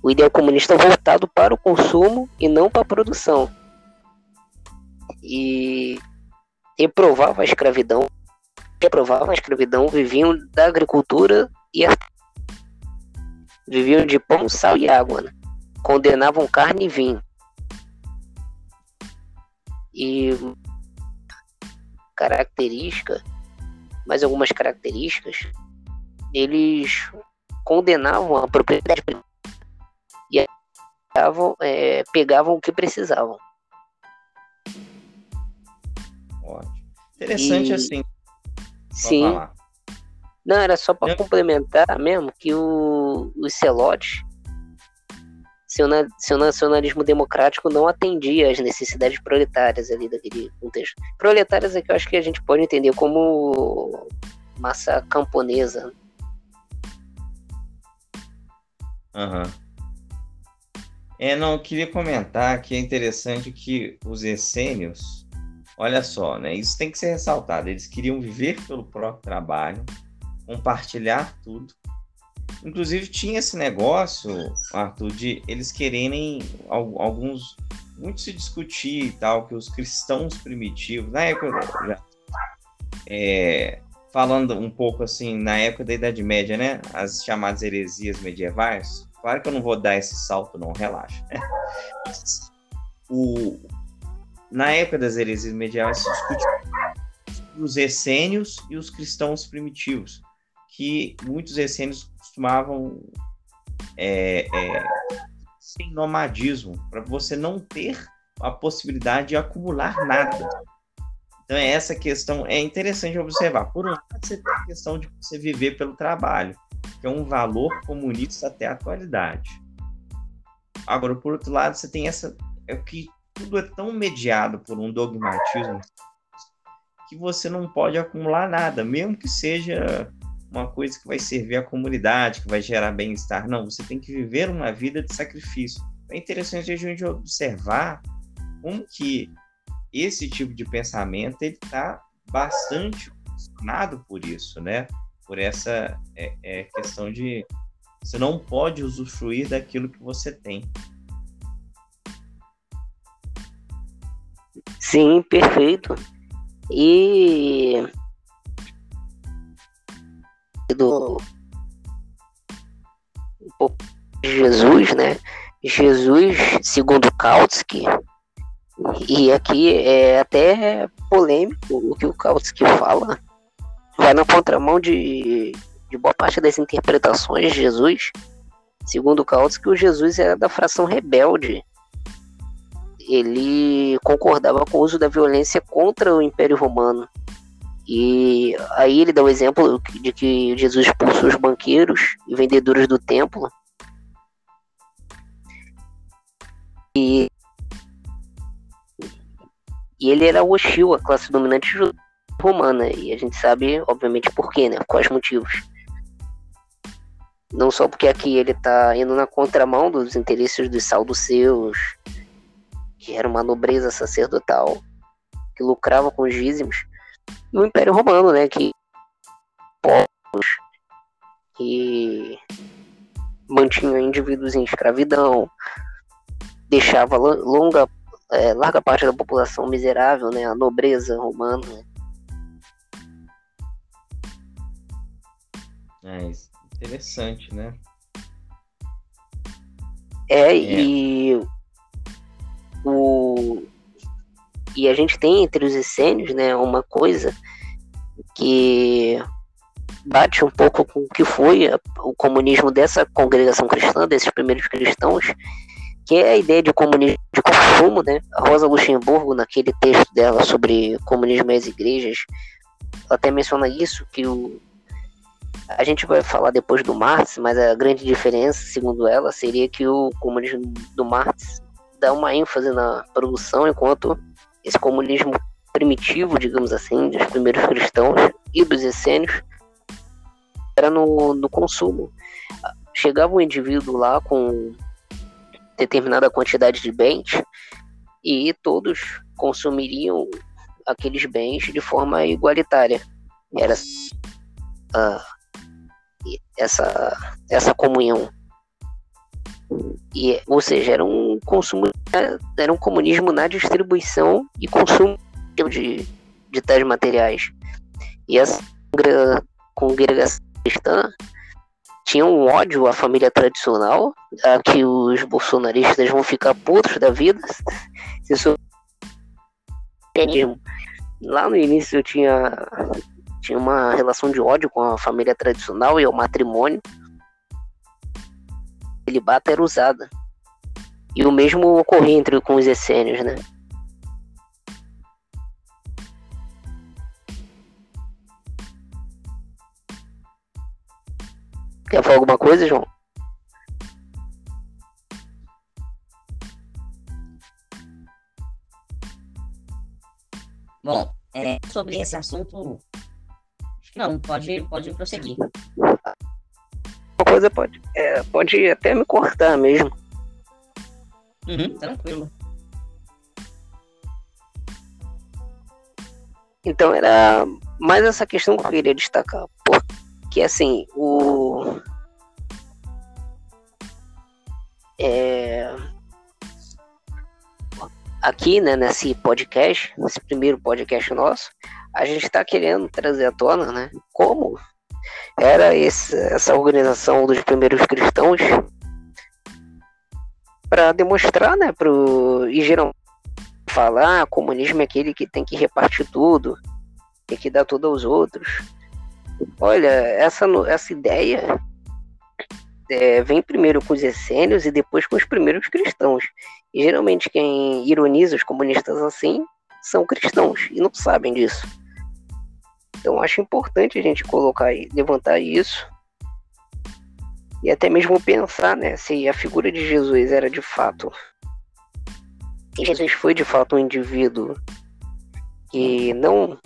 o ideal comunista voltado para o consumo e não para a produção. E reprovava a escravidão, reprovavam a escravidão, viviam da agricultura e a... viviam de pão, sal e água, né? condenavam carne e vinho. E característica, mais algumas características, eles condenavam a propriedade e pegavam, é, pegavam o que precisavam. Ótimo. Interessante e... assim. Sim. Não, era só para complementar mesmo que o, os celotes seu, seu nacionalismo democrático não atendia às necessidades proletárias ali daquele contexto. Proletárias é que eu acho que a gente pode entender como massa camponesa. Aham. Uhum. É, não, eu queria comentar que é interessante que os essênios, olha só, né? Isso tem que ser ressaltado. Eles queriam viver pelo próprio trabalho, compartilhar tudo Inclusive tinha esse negócio, Arthur, de eles quererem alguns. Muito se discutir e tal, que os cristãos primitivos, na época já. É, falando um pouco assim, na época da Idade Média, né? As chamadas heresias medievais. Claro que eu não vou dar esse salto, não, relaxa. [LAUGHS] o, na época das heresias medievais se discute os essênios e os cristãos primitivos, que muitos essênios costumavam é, é, sem nomadismo, para você não ter a possibilidade de acumular nada. Então, é essa questão é interessante observar. Por um lado, você tem a questão de você viver pelo trabalho, que é um valor comunista até a atualidade. Agora, por outro lado, você tem essa. É que tudo é tão mediado por um dogmatismo que você não pode acumular nada, mesmo que seja uma coisa que vai servir à comunidade, que vai gerar bem-estar. Não, você tem que viver uma vida de sacrifício. É interessante a gente observar como que esse tipo de pensamento ele está bastante condicionado por isso, né? Por essa é, é, questão de você não pode usufruir daquilo que você tem. Sim, perfeito. E do Jesus, né? Jesus, segundo Kautsky, e aqui é até polêmico o que o Kautsky fala, vai na contramão de, de boa parte das interpretações de Jesus. Segundo Kautsky, o Jesus era da fração rebelde. Ele concordava com o uso da violência contra o Império Romano. E aí ele dá o exemplo de que Jesus expulsou os banqueiros e vendedores do templo. E, e ele era hostil à classe dominante romana. E a gente sabe, obviamente, por quê, né? Quais motivos. Não só porque aqui ele está indo na contramão dos interesses dos salduceus, que era uma nobreza sacerdotal, que lucrava com os dízimos, no Império Romano, né? Que povos que mantinham indivíduos em escravidão, deixava longa, é, larga parte da população miserável, né? A nobreza romana. Né? É interessante, né? É, é, e o e a gente tem entre os essênios, né, uma coisa que bate um pouco com o que foi o comunismo dessa congregação cristã, desses primeiros cristãos, que é a ideia de comunismo de consumo, né? A Rosa Luxemburgo, naquele texto dela sobre comunismo e as igrejas, ela até menciona isso, que o, a gente vai falar depois do Marx, mas a grande diferença, segundo ela, seria que o comunismo do Marx dá uma ênfase na produção, enquanto esse comunismo primitivo, digamos assim, dos primeiros cristãos e dos essênios, era no, no consumo. Chegava um indivíduo lá com determinada quantidade de bens e todos consumiriam aqueles bens de forma igualitária. Era uh, essa, essa comunhão. E, ou seja, era um consumo, era um comunismo na distribuição e consumo de, de tais materiais. E essa congregação cristã tinha um ódio à família tradicional, a que os bolsonaristas vão ficar putos da vida. [LAUGHS] Isso Lá no início eu tinha tinha uma relação de ódio com a família tradicional e o matrimônio. Ele bata era usada. E o mesmo ocorria entre com os essênios, né? Quer falar alguma coisa, João? Bom, é, sobre esse assunto, não, pode, pode prosseguir. Uma coisa pode, é, pode até me cortar mesmo. Uhum, tranquilo. Então era mais essa questão que eu queria destacar. Porque assim, o. É... Aqui, né, nesse podcast, nesse primeiro podcast nosso, a gente está querendo trazer à tona, né? Como era esse, essa organização dos primeiros cristãos para demonstrar, né? Pro, e geralmente falar, ah, comunismo é aquele que tem que repartir tudo, tem que dar tudo aos outros. Olha, essa, essa ideia é, vem primeiro com os essênios e depois com os primeiros cristãos. E geralmente quem ironiza os comunistas assim são cristãos e não sabem disso. Então acho importante a gente colocar aí, levantar isso e até mesmo pensar, né, se a figura de Jesus era de fato se Jesus foi de fato um indivíduo que não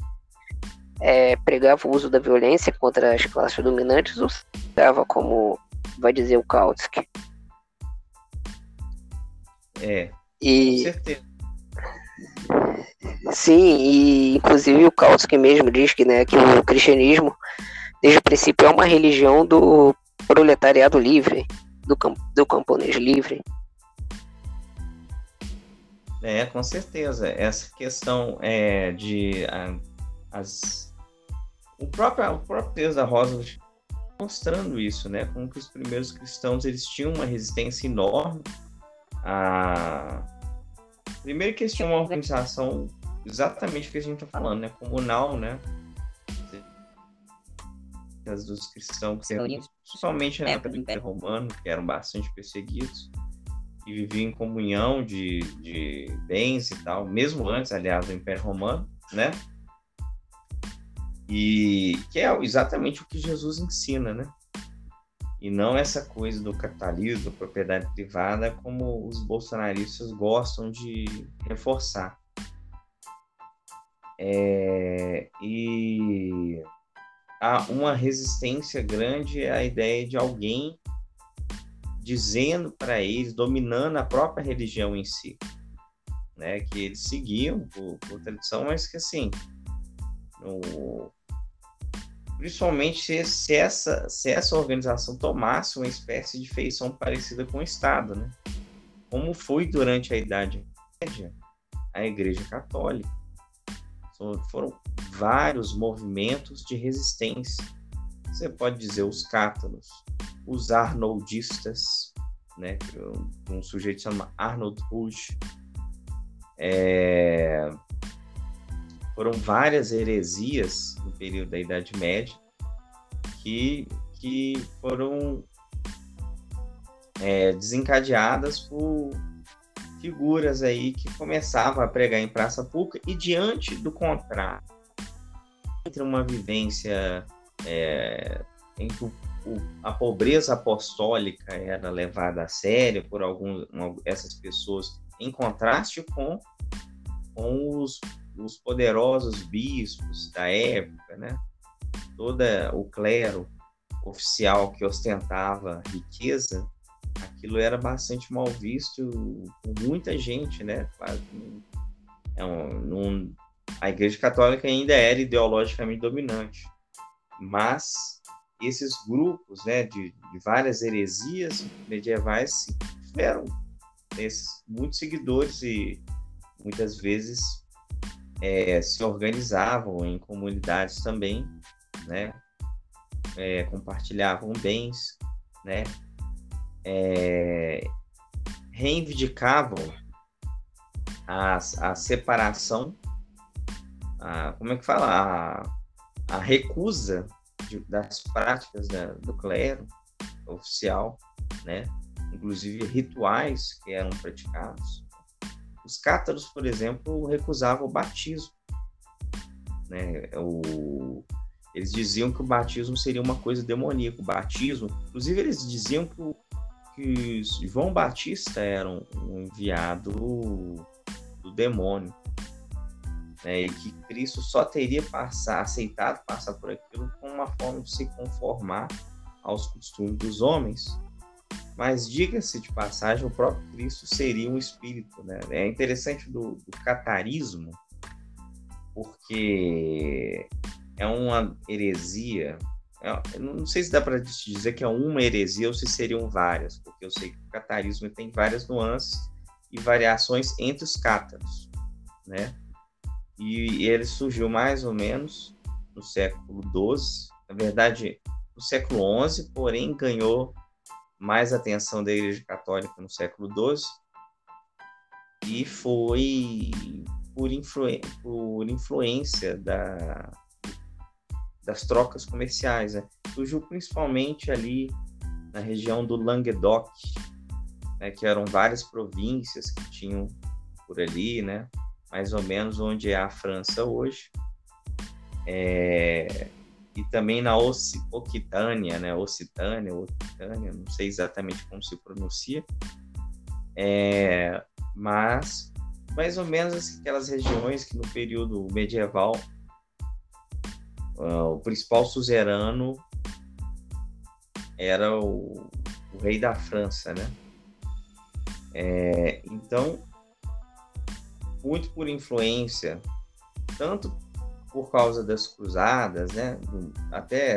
é, pregava o uso da violência contra as classes dominantes ou estava como vai dizer o Kautsky. É. E... Com certeza. Sim, e inclusive o Kautsky mesmo diz que, né, que o cristianismo, desde o princípio, é uma religião do proletariado livre, do, camp do camponês livre. É, com certeza. Essa questão é, de a, as, o próprio, o próprio texto da Rosa mostrando isso, né? Como que os primeiros cristãos eles tinham uma resistência enorme a primeiro que eles tinham uma organização exatamente o que a gente está falando, né? Comunal, né? As dos cristãos, principalmente na época do Império Romano, que eram bastante perseguidos e viviam em comunhão de, de bens e tal, mesmo antes, aliás, do Império Romano, né? E que é exatamente o que Jesus ensina, né? E não essa coisa do capitalismo, da propriedade privada, como os bolsonaristas gostam de reforçar. É, e há uma resistência grande à ideia de alguém dizendo para eles, dominando a própria religião em si, né? Que eles seguiam por, por tradição, mas que assim, no, principalmente se, se, essa, se essa organização tomasse uma espécie de feição parecida com o Estado, né? Como foi durante a Idade Média a Igreja Católica foram vários movimentos de resistência. Você pode dizer os cátaros, os arnoldistas, né? um, sujeito chama Arnold Rush. É... Foram várias heresias no período da Idade Média que, que foram é, desencadeadas por figuras aí que começavam a pregar em praça pública e diante do contrato entre uma vivência é, em que o, o, a pobreza apostólica era levada a sério por algum, essas pessoas, em contraste com, com os, os poderosos bispos da época, né? todo o clero oficial que ostentava riqueza, aquilo era bastante mal visto por muita gente, né? É um, a Igreja Católica ainda era ideologicamente dominante, mas esses grupos, né, de, de várias heresias medievais tiveram esses, muitos seguidores e muitas vezes é, se organizavam em comunidades também, né, é, compartilhavam bens, né, é, reivindicavam a, a separação a, como é que fala? A, a recusa de, das práticas da, do clero oficial, né? inclusive rituais que eram praticados. Os cátaros, por exemplo, recusavam o batismo. Né? O, eles diziam que o batismo seria uma coisa demoníaca. O batismo, inclusive, eles diziam que, que João Batista era um, um enviado do demônio né, e que Cristo só teria passar, aceitado passar por aquilo como uma forma de se conformar aos costumes dos homens. Mas diga-se de passagem, o próprio Cristo seria um espírito, né? É interessante do, do catarismo, porque é uma heresia. É, não sei se dá para dizer que é uma heresia ou se seriam várias, porque eu sei que o catarismo tem várias nuances e variações entre os cátaros, né? e ele surgiu mais ou menos no século XII, na verdade, no século XI, porém ganhou mais atenção da Igreja Católica no século XII e foi por, influ por influência da, das trocas comerciais. Né? Surgiu principalmente ali na região do Languedoc, né, que eram várias províncias que tinham por ali, né? mais ou menos onde é a França hoje. É, e também na Occitânia, né? Occitânia, Occitânia, não sei exatamente como se pronuncia, é, mas mais ou menos aquelas regiões que no período medieval uh, o principal suzerano era o, o, rei da França, né? É, então muito por influência, tanto por causa das cruzadas, né? Até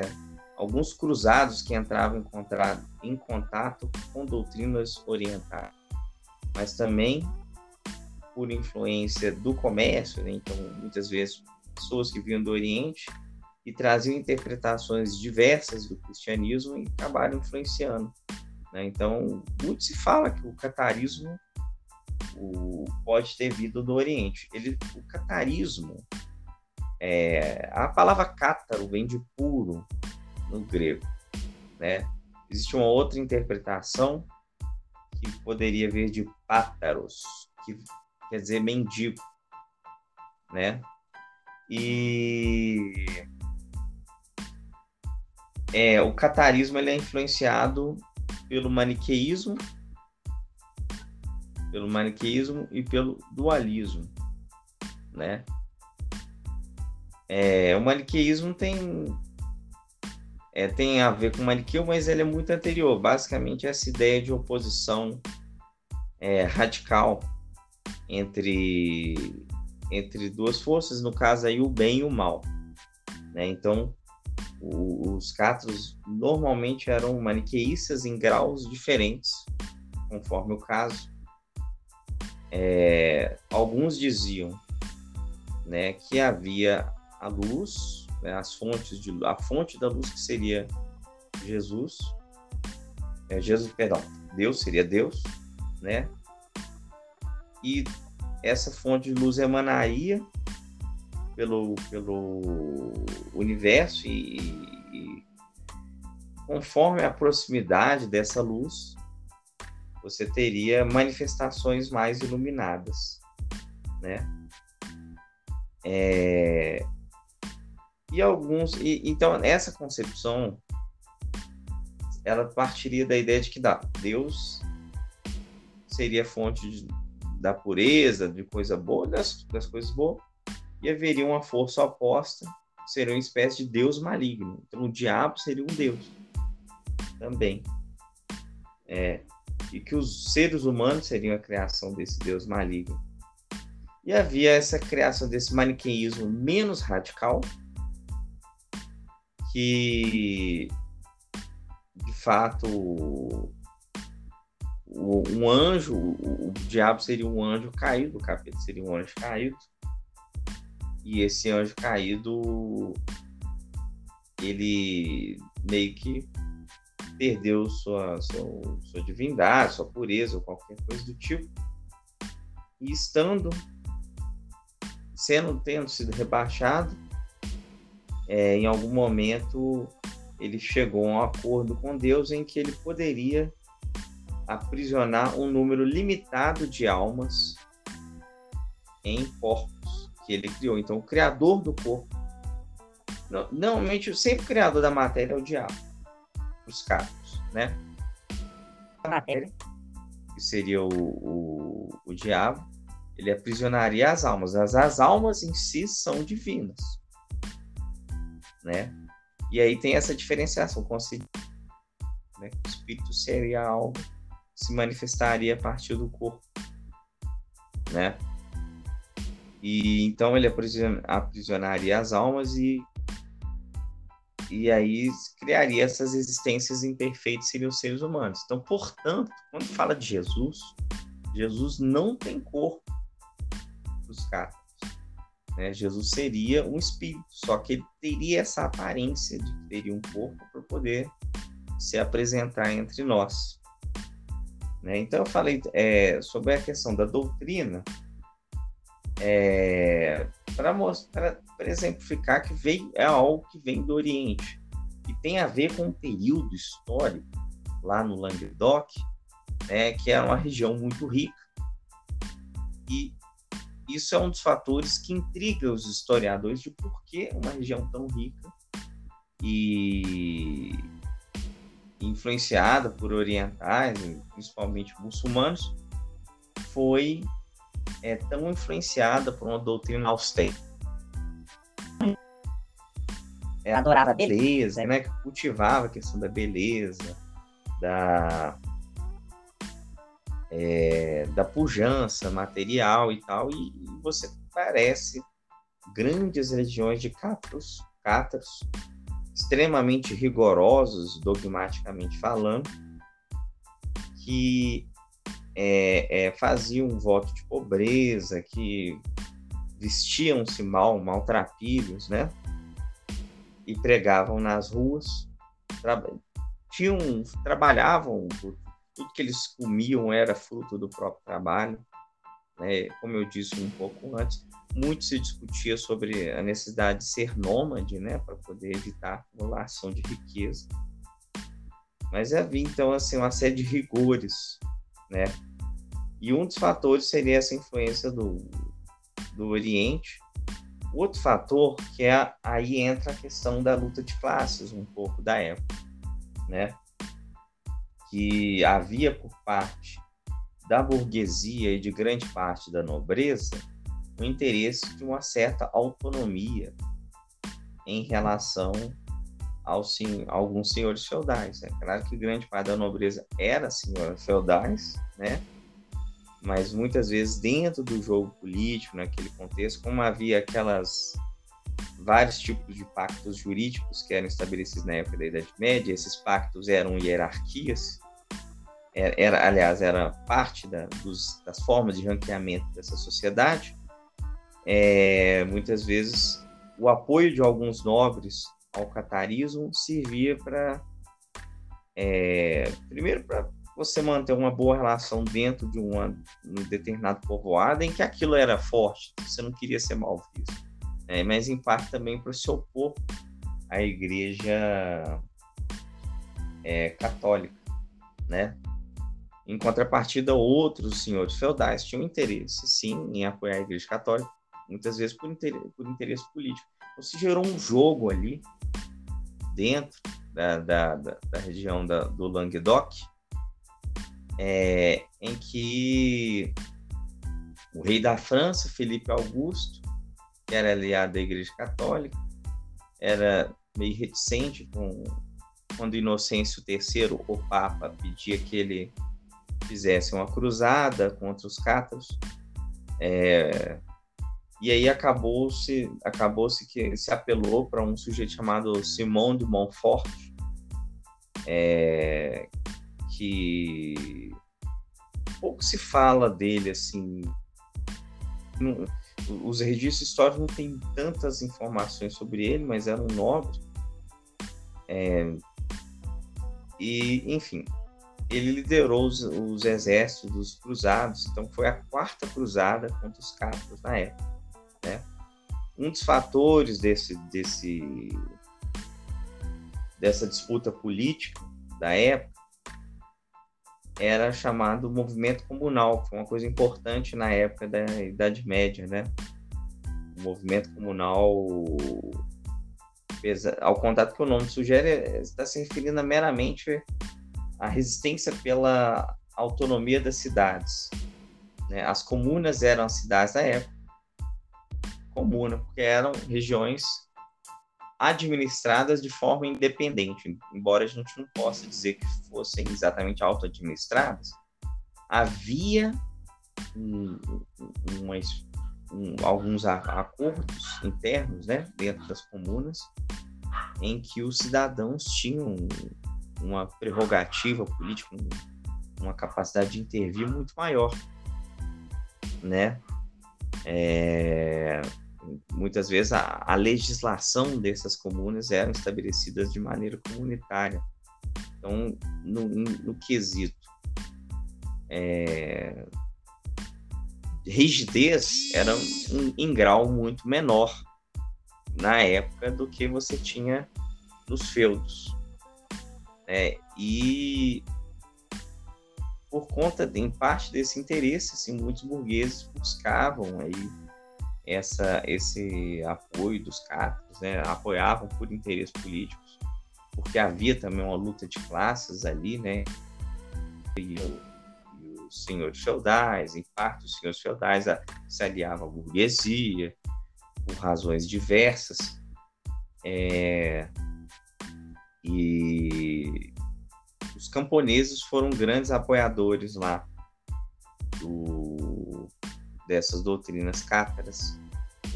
alguns cruzados que entravam em, contato, com doutrinas orientais, mas também por influência do comércio, né? então muitas vezes pessoas que vinham do Oriente e traziam interpretações diversas do cristianismo e acabaram influenciando. Né? Então, muito se fala que o catarismo o, pode ter vindo do Oriente. Ele, o catarismo, é, a palavra cátaro vem de puro no grego, né? Existe uma outra interpretação que poderia vir de pátaros, que quer dizer mendigo, né? E é, o catarismo ele é influenciado pelo maniqueísmo pelo maniqueísmo e pelo dualismo, né? É, o maniqueísmo tem é, tem a ver com o maniqueu, mas ele é muito anterior. Basicamente, essa ideia de oposição é, radical entre entre duas forças, no caso aí o bem e o mal. Né? Então, o, os catros normalmente eram maniqueístas em graus diferentes, conforme o caso. É, alguns diziam né, que havia a luz, né, as fontes de, a fonte da luz que seria Jesus, é, Jesus, perdão, Deus seria Deus, né? E essa fonte de luz emanaria pelo, pelo universo e, e conforme a proximidade dessa luz, você teria manifestações mais iluminadas, né? É... E alguns, e, então essa concepção, ela partiria da ideia de que dá, Deus seria fonte de, da pureza, de coisa boa, das, das coisas boas, e haveria uma força oposta, seria uma espécie de Deus maligno. Então o diabo seria um Deus também. É, e que os seres humanos seriam a criação desse Deus maligno. E havia essa criação desse maniqueísmo menos radical, que de fato um anjo, o, diabo seria um anjo caído, o capeta seria um anjo caído, e esse anjo caído ele meio que perdeu sua, sua, sua divindade, sua pureza ou qualquer coisa do tipo. E estando, sendo, tendo sido rebaixado, é, em algum momento ele chegou a um acordo com Deus em que ele poderia aprisionar um número limitado de almas em corpos que ele criou. Então, o criador do corpo, normalmente, sempre o criador da matéria é o diabo os carros, né? A matéria, que seria o, o, o diabo, ele aprisionaria as almas. As, as almas em si são divinas, né? E aí tem essa diferenciação, né? O espírito seria algo que se manifestaria a partir do corpo, né? E então ele aprisionaria as almas e e aí criaria essas existências imperfeitas seriam os seres humanos. Então, portanto, quando fala de Jesus, Jesus não tem corpo para os caras. Né? Jesus seria um espírito, só que ele teria essa aparência de que teria um corpo para poder se apresentar entre nós. Né? Então, eu falei é, sobre a questão da doutrina é, para mostrar para exemplificar que veio, é algo que vem do Oriente e tem a ver com um período histórico lá no Languedoc, né, que era uma região muito rica. E isso é um dos fatores que intriga os historiadores de por que uma região tão rica e influenciada por orientais, principalmente muçulmanos, foi é, tão influenciada por uma doutrina austera é, adorava a beleza, né? Que cultivava a questão da beleza, da é, da pujança material e tal, e, e, você parece grandes legiões de cátaros, cátaros extremamente rigorosos, dogmaticamente falando, que é, é, faziam um voto de pobreza, que vestiam-se mal, maltrapilhos, né? e pregavam nas ruas, tra tinham, trabalhavam, tudo que eles comiam era fruto do próprio trabalho. Né? Como eu disse um pouco antes, muito se discutia sobre a necessidade de ser nômade, né, para poder evitar a acumulação de riqueza. Mas havia então assim uma série de rigores, né? E um dos fatores seria essa influência do, do Oriente Outro fator que é aí entra a questão da luta de classes um pouco da época, né? Que havia por parte da burguesia e de grande parte da nobreza o interesse de uma certa autonomia em relação aos sim, alguns senhores feudais. É né? claro que grande parte da nobreza era senhores feudais, né? mas muitas vezes dentro do jogo político, naquele contexto, como havia aquelas vários tipos de pactos jurídicos que eram estabelecidos na época da Idade Média, esses pactos eram hierarquias, era, era aliás, era parte da, dos, das formas de ranqueamento dessa sociedade. É, muitas vezes o apoio de alguns nobres ao catarismo servia para é, primeiro para você manter uma boa relação dentro de uma, um determinado povoado em que aquilo era forte, você não queria ser mal visto. Né? Mas em parte também para se opor à igreja é, católica, né? Em contrapartida, outros senhores feudais tinham interesse, sim, em apoiar a Igreja Católica, muitas vezes por interesse, por interesse político. Então, se gerou um jogo ali, dentro da, da, da, da região da, do Languedoc, é, em que o rei da França, Felipe Augusto, que era aliado da Igreja Católica, era meio reticente com quando Inocêncio III, o Papa, pedia que ele fizesse uma cruzada contra os cátaros. É, e aí acabou-se acabou-se que se apelou para um sujeito chamado Simão de Montfort, é, que pouco se fala dele assim. Os registros históricos não têm tantas informações sobre ele, mas era um nobre. É, e, enfim, ele liderou os, os, exércitos dos cruzados, então foi a quarta cruzada contra os cátaros na época. Né? Um dos fatores desse, desse, dessa disputa política da época era chamado movimento comunal, que foi uma coisa importante na época da Idade Média, né? O movimento comunal, ao contato que o nome sugere, está se referindo meramente à resistência pela autonomia das cidades. Né? As comunas eram as cidades da época, comuna, porque eram regiões administradas de forma independente, embora a gente não possa dizer que fossem exatamente auto-administradas, havia um, um, alguns acordos internos né, dentro das comunas em que os cidadãos tinham uma prerrogativa política, uma capacidade de intervir muito maior, né? É, muitas vezes a, a, legislação dessas comunas eram estabelecidas de maneira comunitária. Então, no, no quesito é, rigidez era um, em grau muito menor na época do que você tinha nos feudos. É, e por conta, em parte desse interesse, assim, muitos burgueses buscavam aí essa, esse apoio dos cátaros, né? apoiavam por interesses políticos, porque havia também uma luta de classes ali, né? E, e os senhores feudais, em parte os senhores feudais se aliavam à burguesia, por razões diversas. É, e os camponeses foram grandes apoiadores lá do, dessas doutrinas cátaras.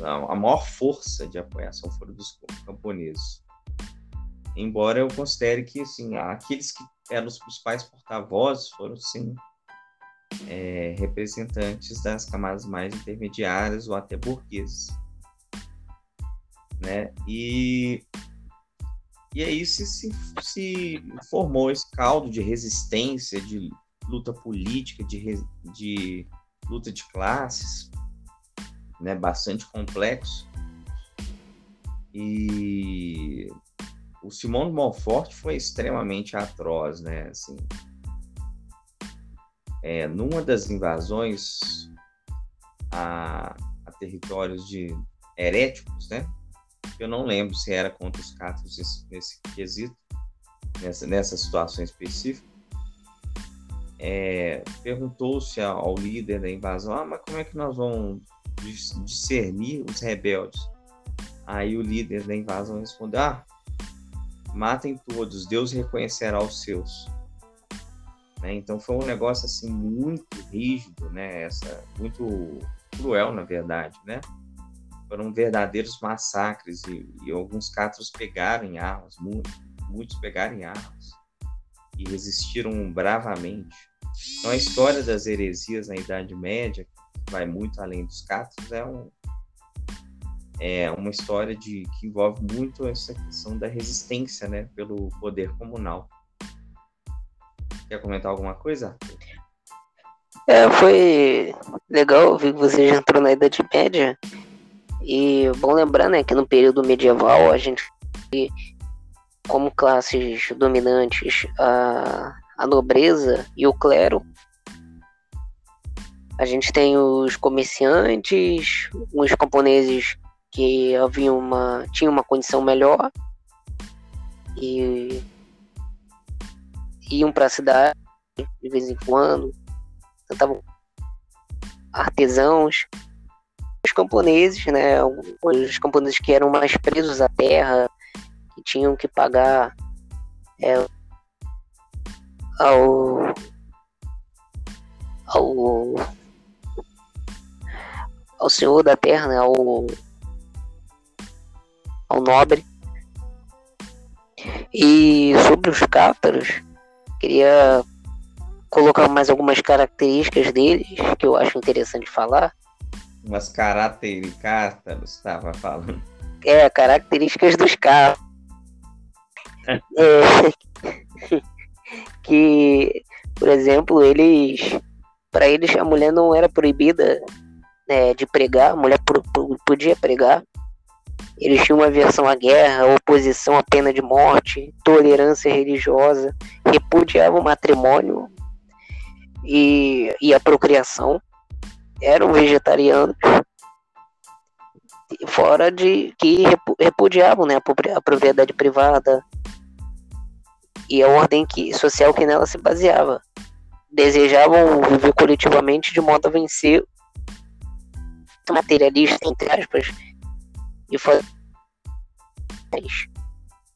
A maior força de apoiação foram dos camponeses. Embora eu considere que assim, aqueles que eram os principais porta-vozes foram sim é, representantes das camadas mais intermediárias ou até burguesas né? E, e aí se, se, se formou esse caldo de resistência, de luta política, de, de luta de classes, né? Bastante complexo. E o Simão de Montfort foi extremamente atroz, né? Assim, é, numa das invasões a, a territórios de heréticos, né? Eu não lembro se era contra os cátaros nesse, nesse quesito, nessa, nessa situação específica. É, Perguntou-se ao líder da invasão: ah, mas como é que nós vamos discernir os rebeldes? Aí o líder da invasão respondeu: ah, matem todos, Deus reconhecerá os seus. Né? Então foi um negócio assim muito rígido, né? Essa, muito cruel, na verdade, né? foram verdadeiros massacres e, e alguns cátaros pegaram em armas, muitos, muitos pegaram em armas e resistiram bravamente. Então a história das heresias na Idade Média, que vai muito além dos cátaros, é, um, é uma história de, que envolve muito essa questão da resistência né, pelo poder comunal. Quer comentar alguma coisa? É, foi legal ver que você já entrou na Idade Média e bom lembrar, né, que no período medieval a gente como classes dominantes a, a nobreza e o clero. A gente tem os comerciantes, os camponeses que haviam uma, tinham uma condição melhor e iam para a cidade de vez em quando, tentavam artesãos, os camponeses, né, os camponeses que eram mais presos à terra, que tinham que pagar é, ao, ao ao senhor da terra, né, ao, ao nobre. E sobre os cátaros, queria colocar mais algumas características deles que eu acho interessante falar. Umas características, estava falando. É, características dos carros. [LAUGHS] é, que, por exemplo, eles. Para eles, a mulher não era proibida né, de pregar, a mulher podia pregar. Eles tinham uma versão à guerra, oposição à pena de morte, tolerância religiosa, repudiavam o matrimônio e, e a procriação. Eram vegetarianos, fora de que repudiavam né, a propriedade privada e a ordem que, social que nela se baseava. Desejavam viver coletivamente de modo a vencer materialista, entre aspas, e fazer.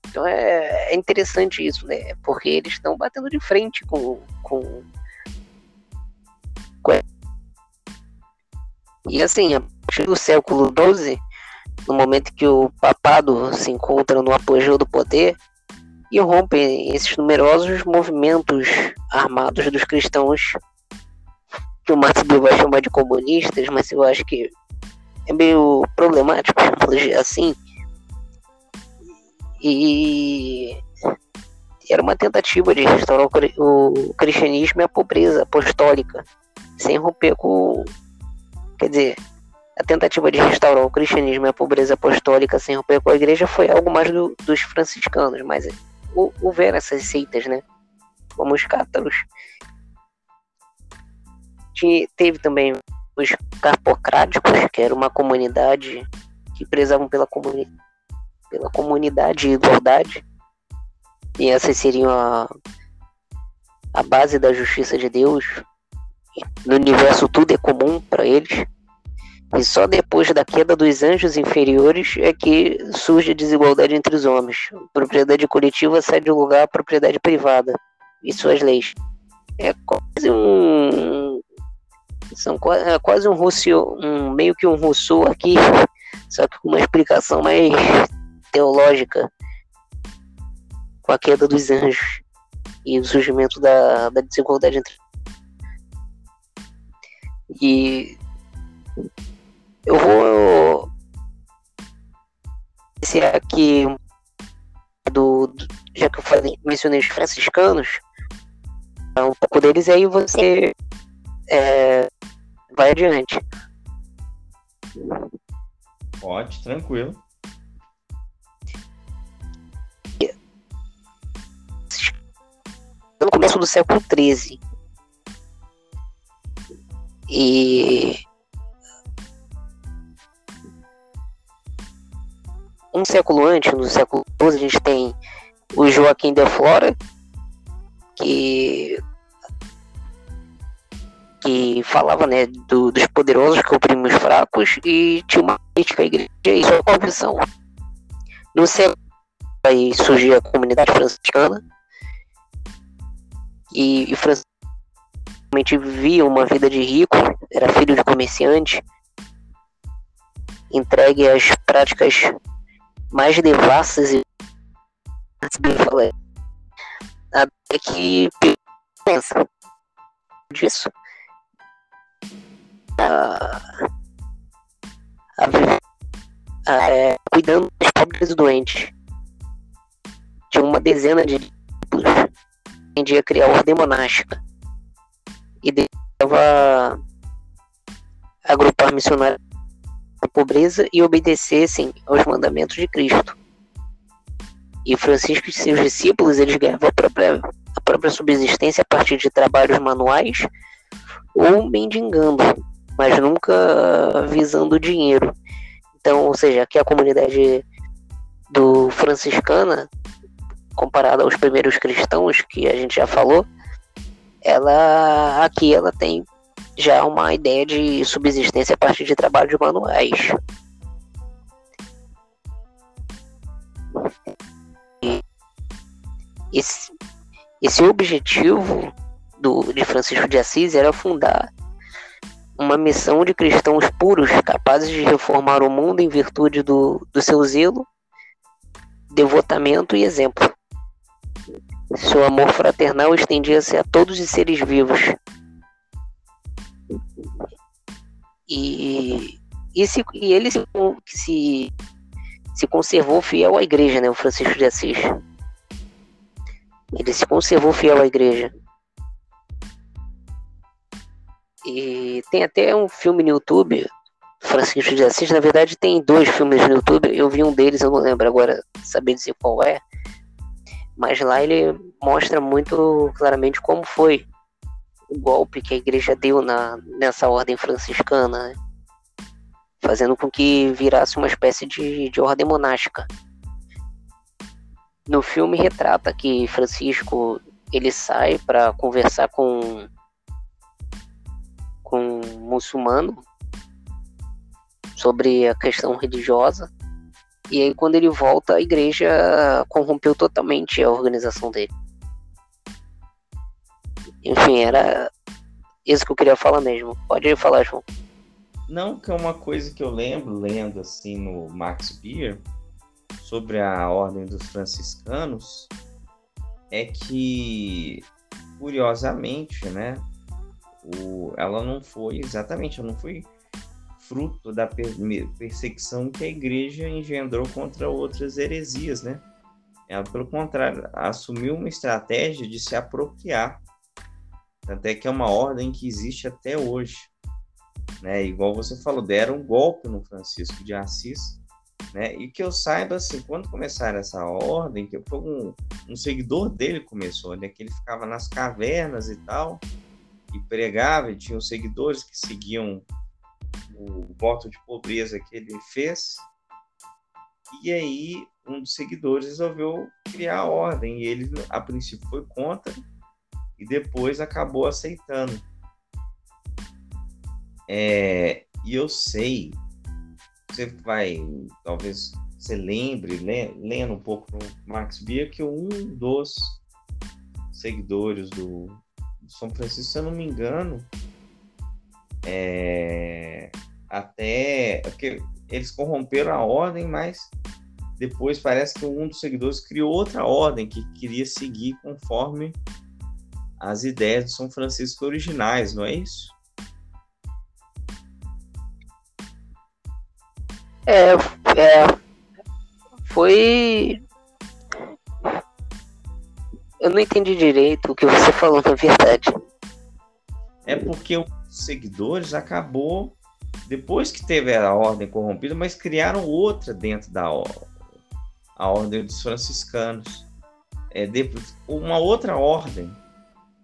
Então é, é interessante isso, né? Porque eles estão batendo de frente com, com, com. E assim, a partir do século XII, no momento que o papado se encontra no apogeu do poder, e rompem esses numerosos movimentos armados dos cristãos que o Marx vai chamar de comunistas, mas eu acho que é meio problemático assim. E era uma tentativa de restaurar o cristianismo e a pobreza apostólica, sem romper com. Quer dizer, a tentativa de restaurar o cristianismo e a pobreza apostólica sem romper com a igreja foi algo mais do, dos franciscanos, mas houveram essas seitas, né? Como os cátaros. teve também os carpocráticos, que era uma comunidade que prezavam pela, comuni pela comunidade e igualdade. E essas seriam a, a base da justiça de Deus. No universo tudo é comum para eles. E só depois da queda dos anjos inferiores é que surge a desigualdade entre os homens. propriedade coletiva sai de lugar à propriedade privada e suas leis. É quase um. São é quase um Rousseau, um, meio que um Rousseau aqui, [LAUGHS] só que com uma explicação mais teológica com a queda dos anjos e o surgimento da, da desigualdade entre. E eu vou esse aqui do, do, já que eu falei, mencionei os franciscanos, um pouco deles aí você é, vai adiante. Pode, tranquilo. No começo do século XIII. E um século antes, no século XII, a gente tem o Joaquim de Flora, que que falava né, do, dos poderosos que oprimem os fracos e tinha uma crítica à igreja e sua conversão. No século aí surgiu a comunidade franciscana e, e franciscamente vivia uma vida de rico, era filho de comerciante, entregue às práticas mais devassas e até que pensa disso. A, a, a, é, cuidando dos pobres e doentes. Tinha uma dezena de discípulos tendia a criar ordem monástica. E deixava agrupar missionários da pobreza e obedecessem aos mandamentos de Cristo. E Francisco e seus discípulos, eles ganhavam a própria, a própria subsistência a partir de trabalhos manuais ou mendigando, mas nunca visando dinheiro. Então, ou seja, aqui a comunidade do franciscana, comparada aos primeiros cristãos que a gente já falou, ela aqui ela tem já uma ideia de subsistência a partir de trabalhos manuais. esse, esse objetivo do, de Francisco de Assis era fundar uma missão de cristãos puros, capazes de reformar o mundo em virtude do, do seu zelo, devotamento e exemplo. Seu amor fraternal estendia-se a todos os seres vivos. E, e, se, e ele se, se, se conservou fiel à igreja, né, o Francisco de Assis. Ele se conservou fiel à igreja. E tem até um filme no YouTube, Francisco de Assis. Na verdade, tem dois filmes no YouTube. Eu vi um deles, eu não lembro agora saber dizer qual é. Mas lá ele mostra muito claramente como foi o golpe que a igreja deu na, nessa ordem franciscana, né? fazendo com que virasse uma espécie de, de ordem monástica. No filme retrata que Francisco ele sai para conversar com com um muçulmano sobre a questão religiosa. E aí quando ele volta a igreja corrompeu totalmente a organização dele enfim era isso que eu queria falar mesmo pode falar João não que é uma coisa que eu lembro lendo assim no Max Beer sobre a ordem dos franciscanos é que, curiosamente, né, o, ela não foi exatamente, ela não foi fruto da per perseguição que a igreja engendrou contra outras heresias, né? Ela, pelo contrário, assumiu uma estratégia de se apropriar. Até que é uma ordem que existe até hoje. Né? Igual você falou, deram um golpe no Francisco de Assis, né? E que eu saiba, assim, quando começaram essa ordem, que foi um, um seguidor dele começou, né? Que ele ficava nas cavernas e tal, e pregava, e tinha os seguidores que seguiam o voto de pobreza que ele fez. E aí, um dos seguidores resolveu criar a ordem, e ele, a princípio, foi contra, e depois acabou aceitando. É, e eu sei você vai, talvez você lembre, lendo um pouco no Max Beer, que um dos seguidores do, São Francisco, se eu não me engano, é, até porque eles corromperam a ordem, mas depois parece que um dos seguidores criou outra ordem que queria seguir conforme as ideias do São Francisco originais, não é isso? É, é, foi. Eu não entendi direito o que você falou, na verdade. É porque os seguidores acabou depois que teve a ordem corrompida, mas criaram outra dentro da a ordem dos franciscanos. É, uma outra ordem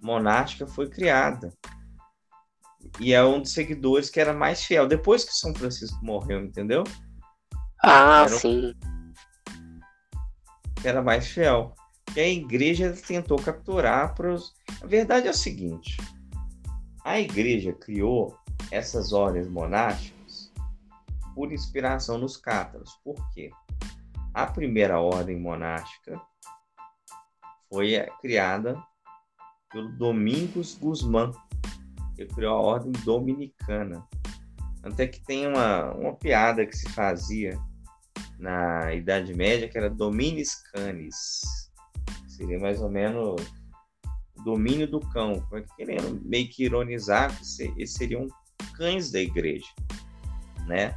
monástica foi criada. E é um dos seguidores que era mais fiel. Depois que São Francisco morreu, entendeu? Ah, era sim. Que era mais fiel. E a igreja tentou capturar para os. A verdade é o seguinte: a igreja criou essas ordens monásticas por inspiração nos cátaros. Por quê? A primeira ordem monástica foi criada pelo Domingos Guzmán, que criou a ordem dominicana. Até que tem uma, uma piada que se fazia na Idade Média, que era Dominis Canis. Seria mais ou menos o domínio do cão, querendo meio que ironizar que esses seriam cães da igreja, né?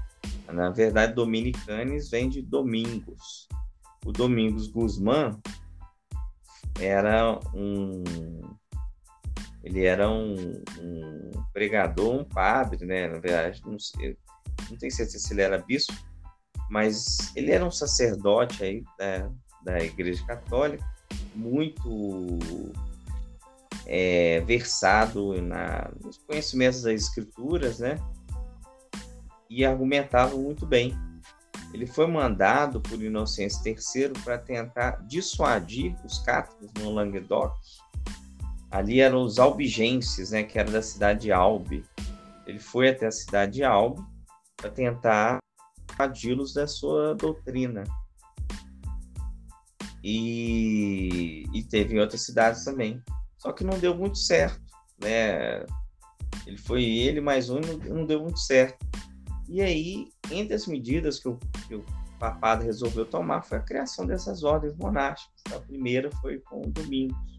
Na verdade, Dominicanes vem de Domingos. O Domingos Guzmán era um ele era um, um, pregador, um padre, né? Na verdade, não, sei, não tenho certeza se ele era bispo, mas ele era um sacerdote aí né, da Igreja Católica, muito é, versado na, nos conhecimentos das Escrituras, né? E argumentava muito bem. Ele foi mandado por Inocêncio III para tentar dissuadir os cátaros no Languedoc. Ali eram os albigenses, né? Que era da cidade de Albi. Ele foi até a cidade de Albi para tentar dissuadi-los da sua doutrina. E, e teve em outras cidades também. Só que não deu muito certo, né? Ele foi ele mais um e não deu muito certo. E aí, entre as medidas que o, que o papado resolveu tomar foi a criação dessas ordens monásticas. A primeira foi com o Domingos,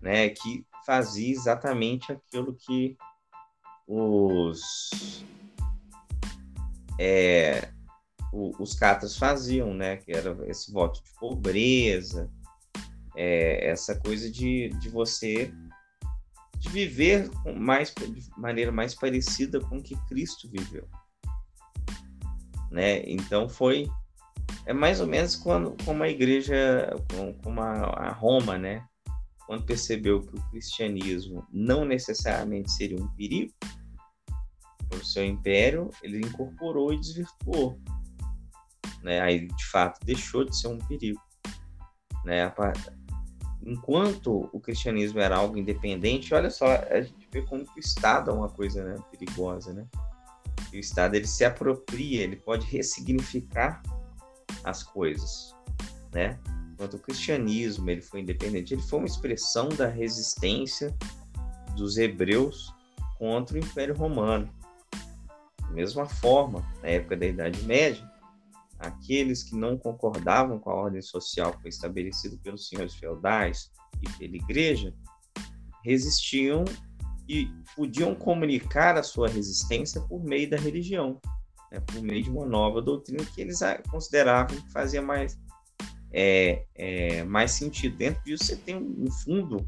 né? Que fazia exatamente aquilo que os é, o, os catas faziam, né? Que era esse voto de pobreza, é, essa coisa de, de você de viver mais, de maneira mais parecida com o que Cristo viveu. Né? Então foi é mais ou menos quando como a igreja como a, a Roma, né? Quando percebeu que o cristianismo não necessariamente seria um perigo para o seu império, ele incorporou e desvirtuou né? Aí de fato deixou de ser um perigo, né? Enquanto o cristianismo era algo independente, olha só, a gente vê como o Estado é uma coisa né, perigosa, né? o Estado ele se apropria, ele pode ressignificar as coisas, né? Enquanto o cristianismo ele foi independente, ele foi uma expressão da resistência dos hebreus contra o Império Romano. Da mesma forma, na época da Idade Média, aqueles que não concordavam com a ordem social que foi estabelecida pelos senhores feudais e pela igreja resistiam e podiam comunicar a sua resistência por meio da religião, né, por meio de uma nova doutrina que eles consideravam que fazia mais, é, é, mais sentido. Dentro disso, você tem um fundo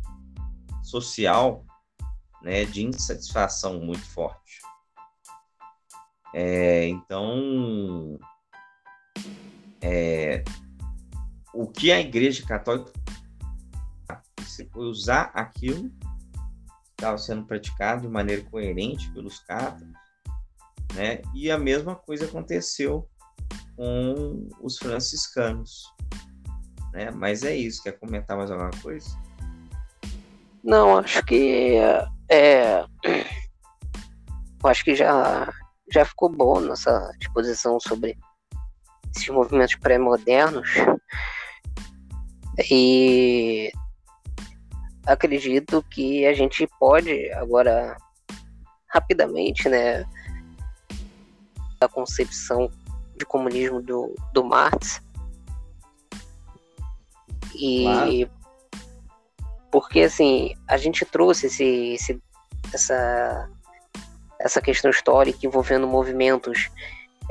social né, de insatisfação muito forte. É, então, é, o que a Igreja Católica usar aquilo que estava sendo praticado de maneira coerente pelos católicos, né? E a mesma coisa aconteceu com os franciscanos, né? Mas é isso. Quer comentar mais alguma coisa? Não, acho que é, acho que já já ficou bom nossa exposição sobre esses movimentos pré-modernos. E acredito que a gente pode agora rapidamente, né, a concepção de comunismo do, do Marx e claro. porque assim a gente trouxe esse, esse, essa essa questão histórica envolvendo movimentos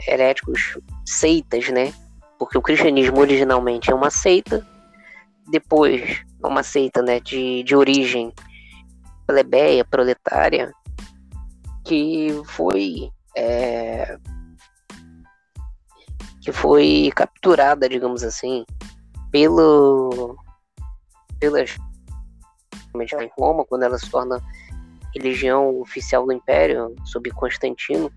heréticos, seitas, né? Porque o cristianismo originalmente é uma seita, depois é uma seita, né, de, de origem plebeia, proletária, que foi é, que foi capturada, digamos assim, pelo pelas em Roma, quando ela se torna religião oficial do Império sob Constantino.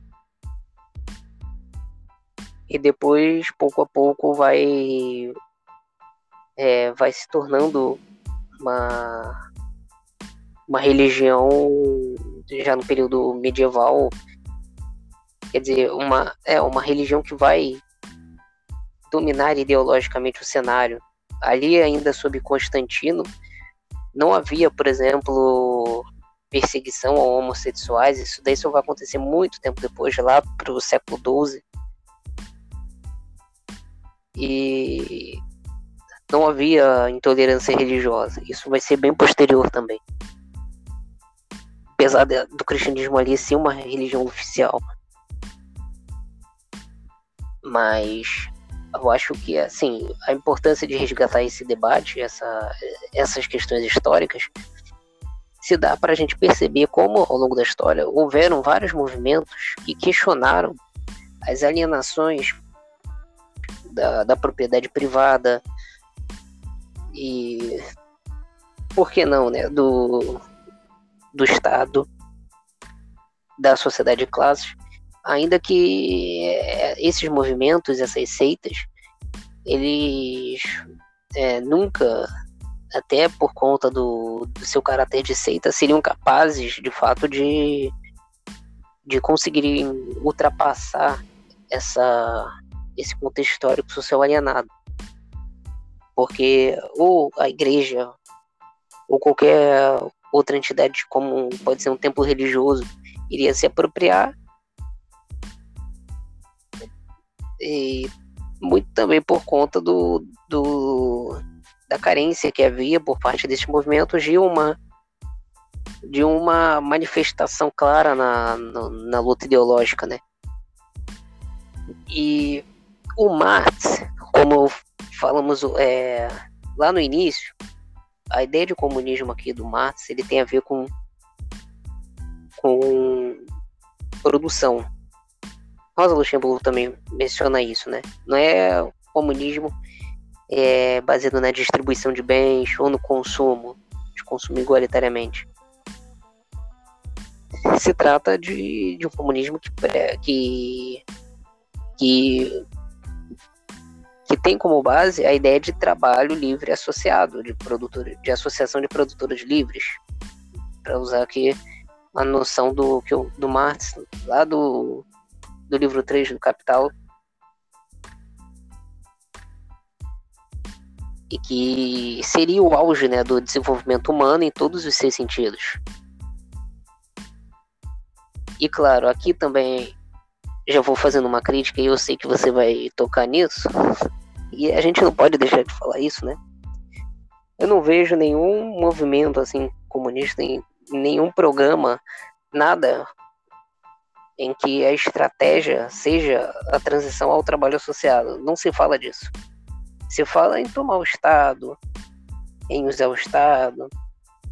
E depois pouco a pouco vai é, vai se tornando uma uma religião já no período medieval. Quer dizer uma é uma religião que vai dominar ideologicamente o cenário ali ainda sob Constantino não havia por exemplo perseguição a homossexuais isso daí só vai acontecer muito tempo depois lá para o século XII e não havia intolerância religiosa. Isso vai ser bem posterior também. Apesar do cristianismo ali ser uma religião oficial. Mas eu acho que assim, a importância de resgatar esse debate, essa, essas questões históricas, se dá para a gente perceber como ao longo da história houveram vários movimentos que questionaram as alienações da, da propriedade privada, e por que não, né, do, do Estado, da sociedade de classes, ainda que é, esses movimentos, essas seitas, eles é, nunca, até por conta do, do seu caráter de seita, seriam capazes, de fato, de, de conseguirem ultrapassar essa, esse contexto histórico social alienado. Porque ou a igreja ou qualquer outra entidade, como pode ser um templo religioso, iria se apropriar. E muito também por conta do, do da carência que havia por parte desses movimentos de uma de uma manifestação clara na, na, na luta ideológica, né? E o Marx, como falamos é, lá no início, a ideia de comunismo aqui do Marx ele tem a ver com, com produção. Rosa Luxemburgo também menciona isso, né? Não é comunismo é, baseado na distribuição de bens ou no consumo, de consumo igualitariamente. Se trata de, de um comunismo que, que, que que tem como base a ideia de trabalho livre associado, de, produtor, de associação de produtores livres, para usar aqui a noção do, que do Marx, lá do, do livro 3 do Capital, e que seria o auge né, do desenvolvimento humano em todos os seus sentidos. E claro, aqui também já vou fazendo uma crítica e eu sei que você vai tocar nisso. E a gente não pode deixar de falar isso, né? Eu não vejo nenhum movimento assim comunista, nenhum programa, nada em que a estratégia seja a transição ao trabalho associado. Não se fala disso. Se fala em tomar o Estado, em usar o Estado.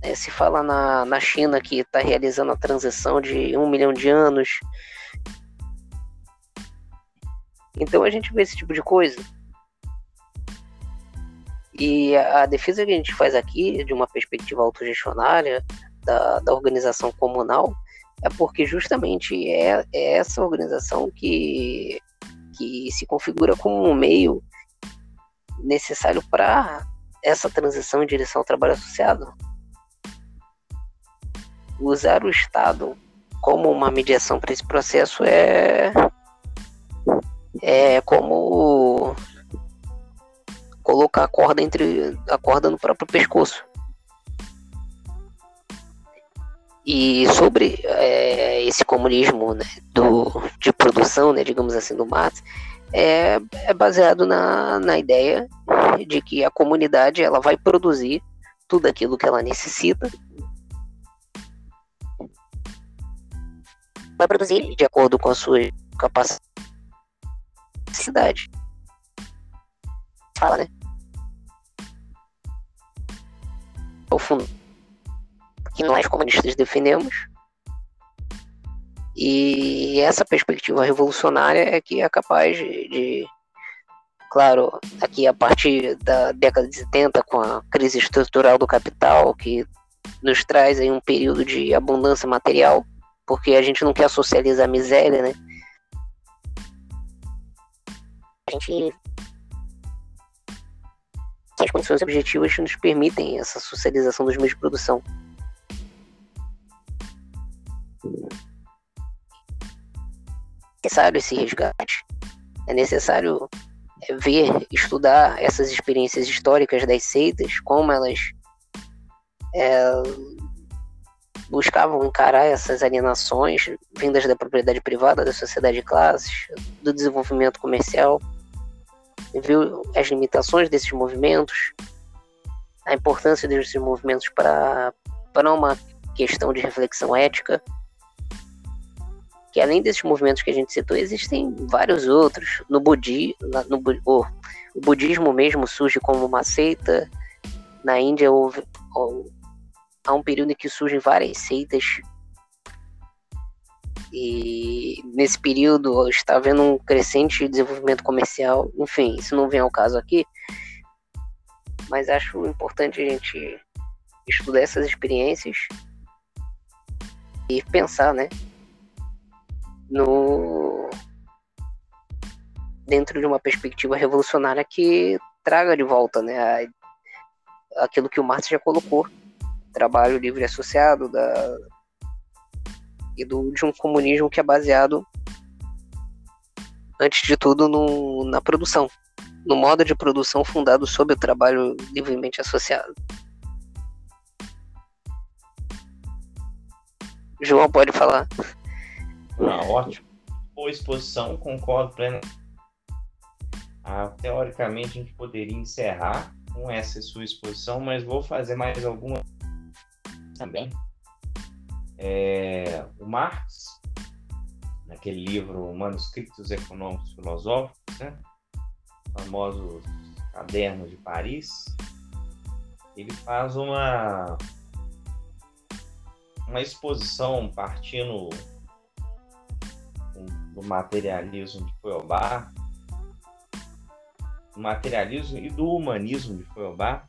É, se fala na, na China que está realizando a transição de um milhão de anos então a gente vê esse tipo de coisa. E a, defesa que a gente faz aqui, de uma perspectiva autogestionária da, da organização comunal, é porque justamente é, é essa organização que, que se configura como um meio necessário para essa transição em direção ao trabalho associado. Usar o Estado como uma mediação para esse processo é, é como colocar a corda entre a corda no próprio pescoço. E sobre é, esse comunismo né, do, de produção, né, digamos assim, do Marx, é, é baseado na, na ideia de que a comunidade ela vai produzir tudo aquilo que ela necessita. Vai produzir de acordo com a sua capacidade cidade. Fala, né? O fundo que nós comunistas defendemos. E essa perspectiva revolucionária é que é capaz de, claro, aqui a partir da década de 70, com a crise estrutural do capital, que nos traz aí um período de abundância material, porque a gente não quer socializar a miséria, né? a gente as condições objetivas nos permitem essa socialização dos meios de produção. É necessário esse resgate. É necessário é, ver, estudar essas experiências históricas das seitas, como elas é, buscavam encarar essas alienações vindas da propriedade privada, da sociedade de classes, do desenvolvimento comercial viu as limitações desses movimentos, a importância desses movimentos para, para uma questão de reflexão ética, que além desses movimentos que a gente citou, existem vários outros. No, budi, no o budismo mesmo surge como uma seita. Na Índia houve, há um período em que surgem várias seitas e nesse período está havendo um crescente desenvolvimento comercial. Enfim, isso não vem ao caso aqui. mas acho importante a gente estudar essas experiências e pensar, né, no dentro de uma perspectiva revolucionária que traga de volta, né, aquilo que o Marx já colocou, trabalho livre associado da e do, de um comunismo que é baseado antes de tudo no, na produção, no modo de produção fundado sobre o trabalho livremente associado. João pode falar. Ah, ótimo. Boa exposição, concordo plenamente. Ah, teoricamente a gente poderia encerrar com essa sua exposição, mas vou fazer mais alguma também. É, o Marx, naquele livro Manuscritos Econômicos Filosóficos, né? famosos cadernos de Paris, ele faz uma uma exposição partindo do materialismo de Feuerbach, do materialismo e do humanismo de Feuerbach,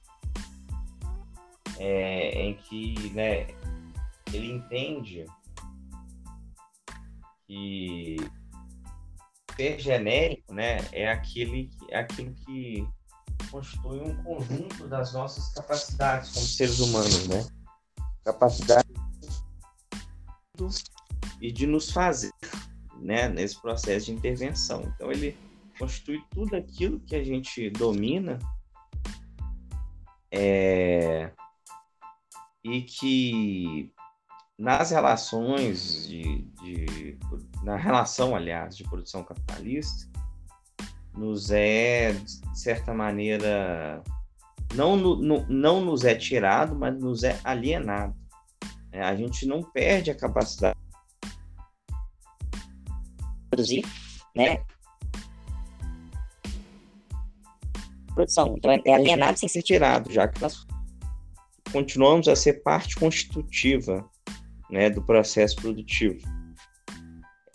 é, em que né, ele entende que ser genérico né, é, aquele, é aquilo que constitui um conjunto das nossas capacidades como seres humanos, né? Capacidade e de nos fazer né, nesse processo de intervenção. Então, ele constitui tudo aquilo que a gente domina é, e que nas relações de, de, na relação aliás de produção capitalista nos é de certa maneira não, não, não nos é tirado mas nos é alienado é, a gente não perde a capacidade de produzir, né? Produção. Então é, é alienado sem ser tirado, já que nós continuamos a ser parte constitutiva né, do processo produtivo.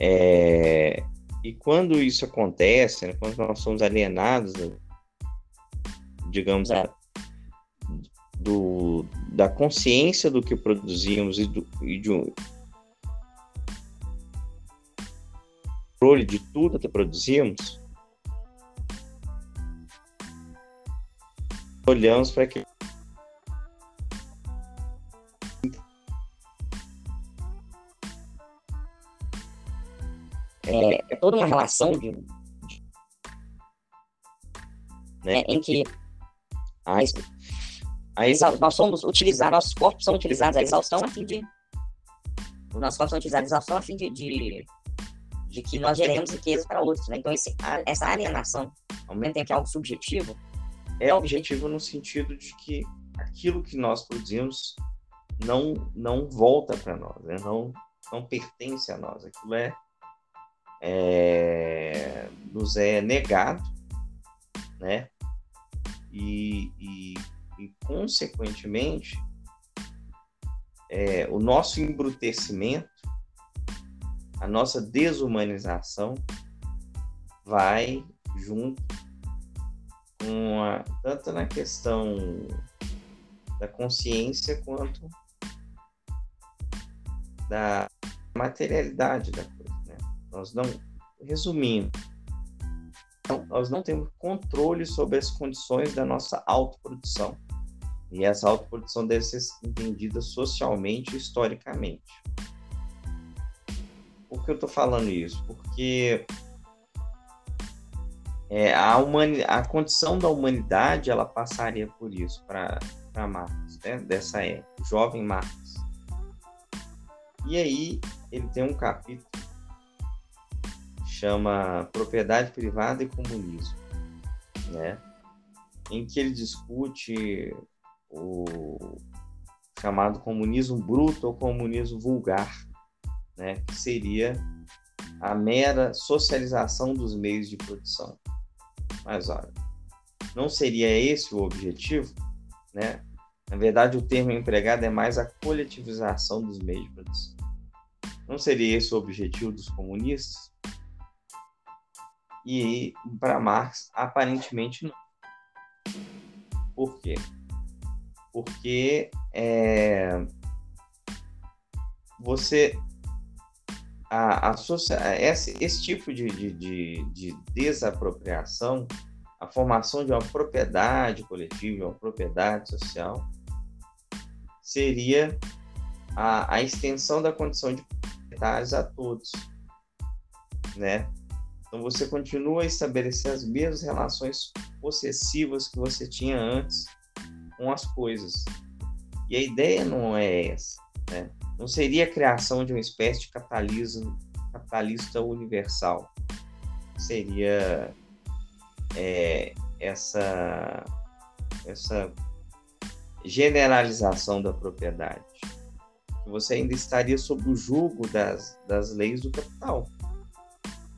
É, e quando isso acontece, né, quando nós somos alienados, digamos, é do, da consciência do que produzimos e, do, e de controle de tudo que produzimos, olhamos para que é, é, toda uma relação de, de né, em que a, Aí nós somos utilizados, nossos corpos são utilizados a exaustão a fim de. Os nossos corpos são utilizados a exaustão a fim de, de, de que nós geremos riqueza para outros. Né? Então, esse, essa alienação, ao mesmo tempo que é algo subjetivo, é objetivo no sentido de que aquilo que nós produzimos não, não volta para nós, né? não, não pertence a nós. Aquilo é, é nos é negado, né? E, e e, consequentemente, é, o nosso embrutecimento, a nossa desumanização vai junto com a, tanto na questão da consciência quanto da materialidade da coisa. Né? Nós não, resumindo, nós não temos controle sobre as condições da nossa autoprodução. E essa autoprodução deve ser entendida socialmente e historicamente. Por que eu estou falando isso? Porque é, a, humani a condição da humanidade ela passaria por isso para Marx, né? dessa é o jovem Marx. E aí ele tem um capítulo chama Propriedade Privada e Comunismo, né? em que ele discute o chamado comunismo bruto ou comunismo vulgar, né? que seria a mera socialização dos meios de produção. Mas olha, não seria esse o objetivo, né? Na verdade, o termo empregado é mais a coletivização dos meios de produção. Não seria esse o objetivo dos comunistas? E para Marx, aparentemente não. Por quê? Porque é, você a, a, esse, esse tipo de, de, de, de, desapropriação, a formação de uma propriedade coletiva, uma propriedade social, seria a, a extensão da condição de proprietários a todos, né? Então você continua a estabelecer as mesmas relações possessivas que você tinha antes com as coisas. E a ideia não é essa, né? Não seria a criação de uma espécie de capitalismo capitalista universal. Seria é, essa essa generalização da propriedade. Você ainda estaria sob o jugo das, das leis do capital.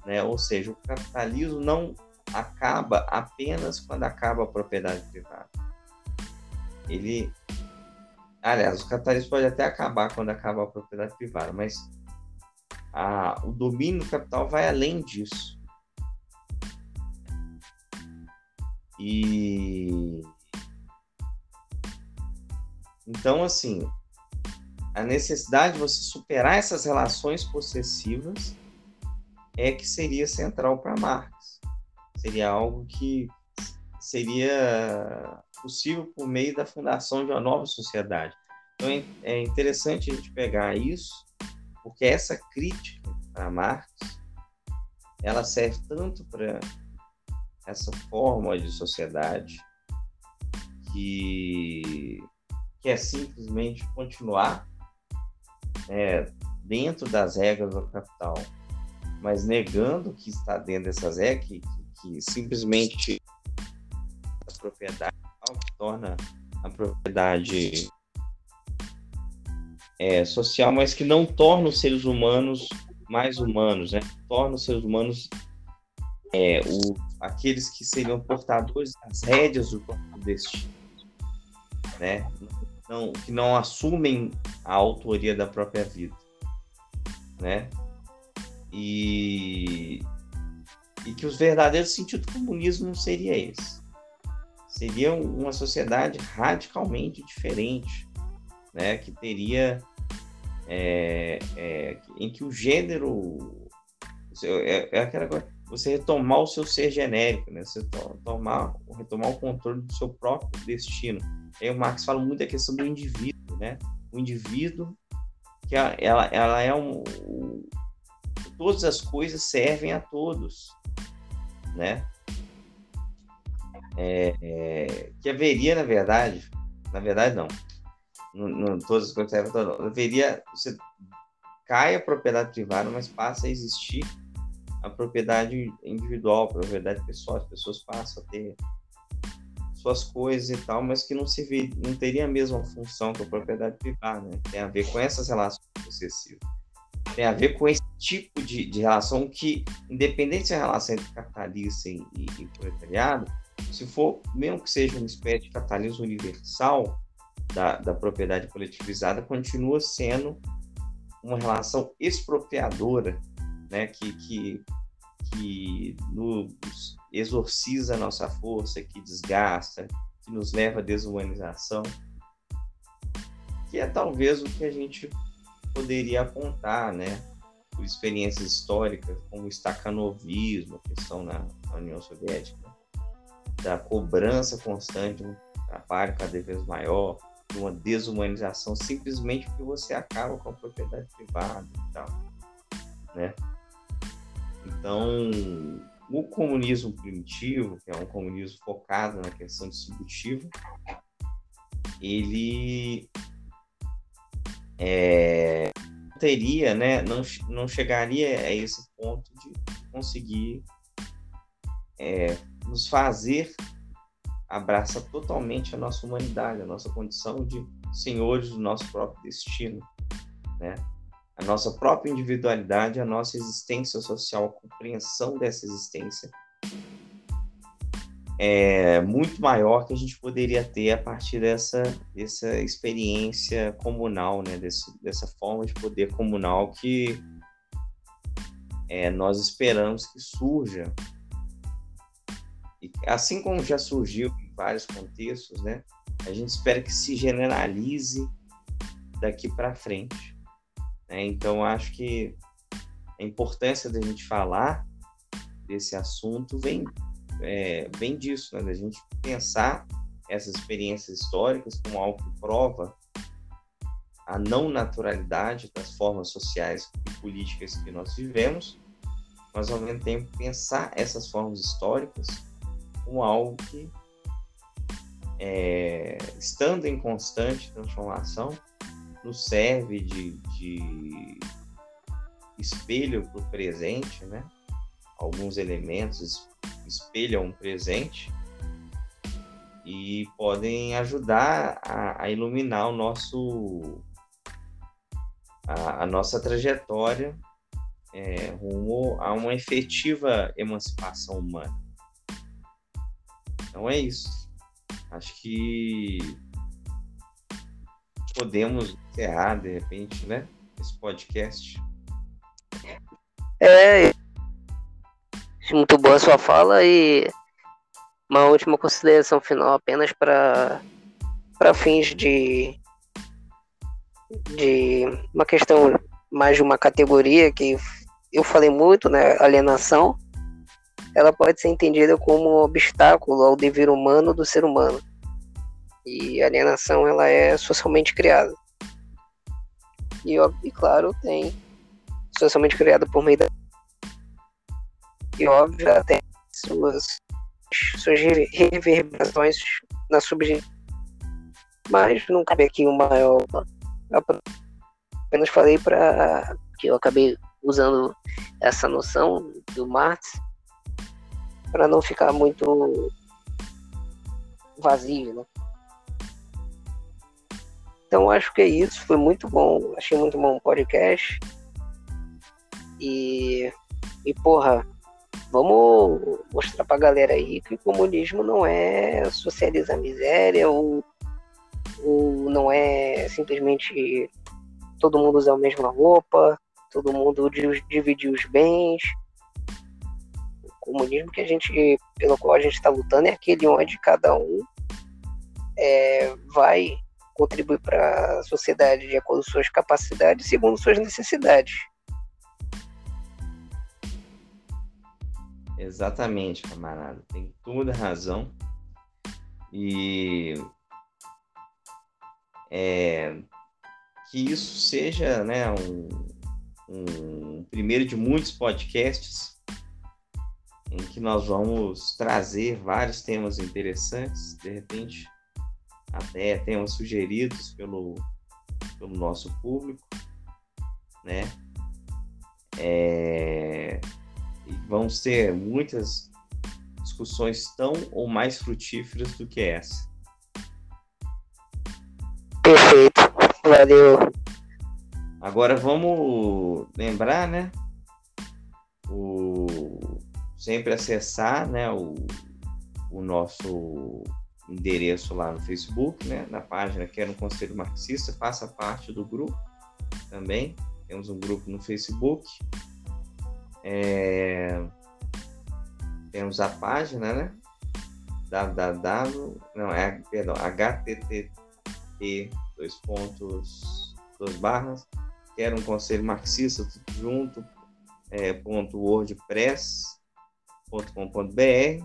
Né? Ou seja, o capitalismo não acaba apenas quando acaba a propriedade privada. Ele Aliás, o capitalismo pode até acabar quando acaba a propriedade privada, mas a, o domínio do capital vai além disso. E então, assim, a necessidade de você superar essas relações possessivas é que seria central para Marx. Seria algo que seria possível por meio da fundação de uma nova sociedade. Então é interessante a gente pegar isso, porque essa crítica a Marx, ela serve tanto para essa forma de sociedade que, que é simplesmente continuar é, dentro das regras do capital, mas negando que está dentro dessas regras, que, que, que simplesmente a propriedade que torna a propriedade é, social, mas que não torna os seres humanos mais humanos, né? Torna os seres humanos é, o, aqueles que seriam portadores das rédeas do próprio destino, né? Não, que não assumem a autoria da própria vida, né? E, e que os verdadeiros sentidos do comunismo não seria esse seria uma sociedade radicalmente diferente, né? Que teria é, é, em que o gênero é, é, aquela coisa, você retomar o seu ser genérico, né? Você tomar, retomar o controle do seu próprio destino. Aí o Marx fala muito da questão do indivíduo, né? O indivíduo que ela, ela é um, todas as coisas servem a todos, né? É, é, que haveria, na verdade, na verdade não, não, todas as coisas não, haveria, você cai a propriedade privada, mas passa a existir a propriedade individual, a propriedade pessoal, as pessoas passam a ter suas coisas e tal, mas que não se vê, não teria a mesma função que a propriedade privada, né? Tem a ver com essas relações possessivas. Tem a ver com esse tipo de, de relação que, independente se é a relação entre capitalista e, e, e proletariado, se for, mesmo que seja uma espécie de capitalismo universal da, da propriedade coletivizada, continua sendo uma relação expropriadora, né, que, que, que nos exorciza a nossa força, que desgasta, que nos leva à desumanização, que é talvez o que a gente poderia apontar, né, por experiências históricas, como o estacanovismo, a questão na União Soviética, da cobrança constante, um trabalho cada vez maior, de uma desumanização, simplesmente porque você acaba com a propriedade privada e tal, né? Então, o comunismo primitivo, que é um comunismo focado na questão distributiva, ele é, teria, né, não, não chegaria a esse ponto de conseguir é, nos fazer abraçar totalmente a nossa humanidade, a nossa condição de senhores do nosso próprio destino, né? A nossa própria individualidade, a nossa existência social, a compreensão dessa existência é muito maior que a gente poderia ter a partir dessa, dessa experiência comunal, né? Desse, dessa forma de poder comunal que é, nós esperamos que surja assim como já surgiu em vários contextos, né? A gente espera que se generalize daqui para frente. Né? Então, acho que a importância da gente falar desse assunto vem, é, vem disso, né? da gente pensar essas experiências históricas como algo que prova a não naturalidade das formas sociais e políticas que nós vivemos, mas ao mesmo tempo pensar essas formas históricas como algo que, é, estando em constante transformação, nos serve de, de espelho para o presente, né? Alguns elementos espelham o presente e podem ajudar a, a iluminar o nosso a, a nossa trajetória é, rumo a uma efetiva emancipação humana. Então é isso. Acho que podemos encerrar, de repente, né? Esse podcast. É. Muito boa sua fala e uma última consideração final apenas para para fins de de uma questão mais de uma categoria que eu falei muito, né, alienação, ela pode ser entendida como um obstáculo ao dever humano do ser humano. E a alienação ela é socialmente criada. E, e claro, tem socialmente criada por meio da e óbvio até suas suas reverberações na subjetividade. Mas não cabe aqui o maior apenas falei para que eu acabei usando essa noção do Marx para não ficar muito vazio, né? Então acho que é isso, foi muito bom, achei muito bom o podcast. E, e porra, vamos mostrar pra galera aí que o comunismo não é socializar miséria ou ou não é simplesmente todo mundo usar a mesma roupa, todo mundo dividir os bens. Comunismo que a gente, pelo qual a gente está lutando é aquele onde cada um é, vai contribuir para a sociedade de acordo com suas capacidades, segundo suas necessidades. Exatamente, camarada. Tem toda razão. E é, que isso seja né, um, um primeiro de muitos podcasts em que nós vamos trazer vários temas interessantes, de repente até temas sugeridos pelo, pelo nosso público, né? É, e vamos ter muitas discussões tão ou mais frutíferas do que essa. Perfeito. Valeu. Agora vamos lembrar, né? O sempre acessar, né, o, o nosso endereço lá no Facebook, né, na página que é no Conselho Marxista, faça parte do grupo também. Temos um grupo no Facebook. É... Temos a página, né? www, não, é, perdão, http dois pontos, duas barras, quero um conselho marxista, tudo junto, é, ponto wordpress.com.br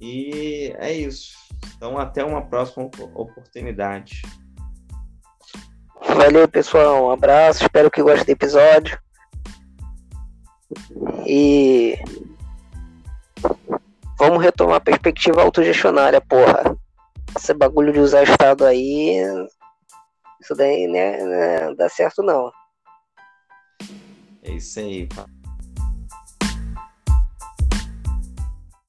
e é isso. Então até uma próxima oportunidade. Valeu pessoal, um abraço, espero que gostem do episódio. E vamos retomar a perspectiva autogestionária, porra esse bagulho de usar Estado aí, isso daí né, não dá certo não. É isso aí.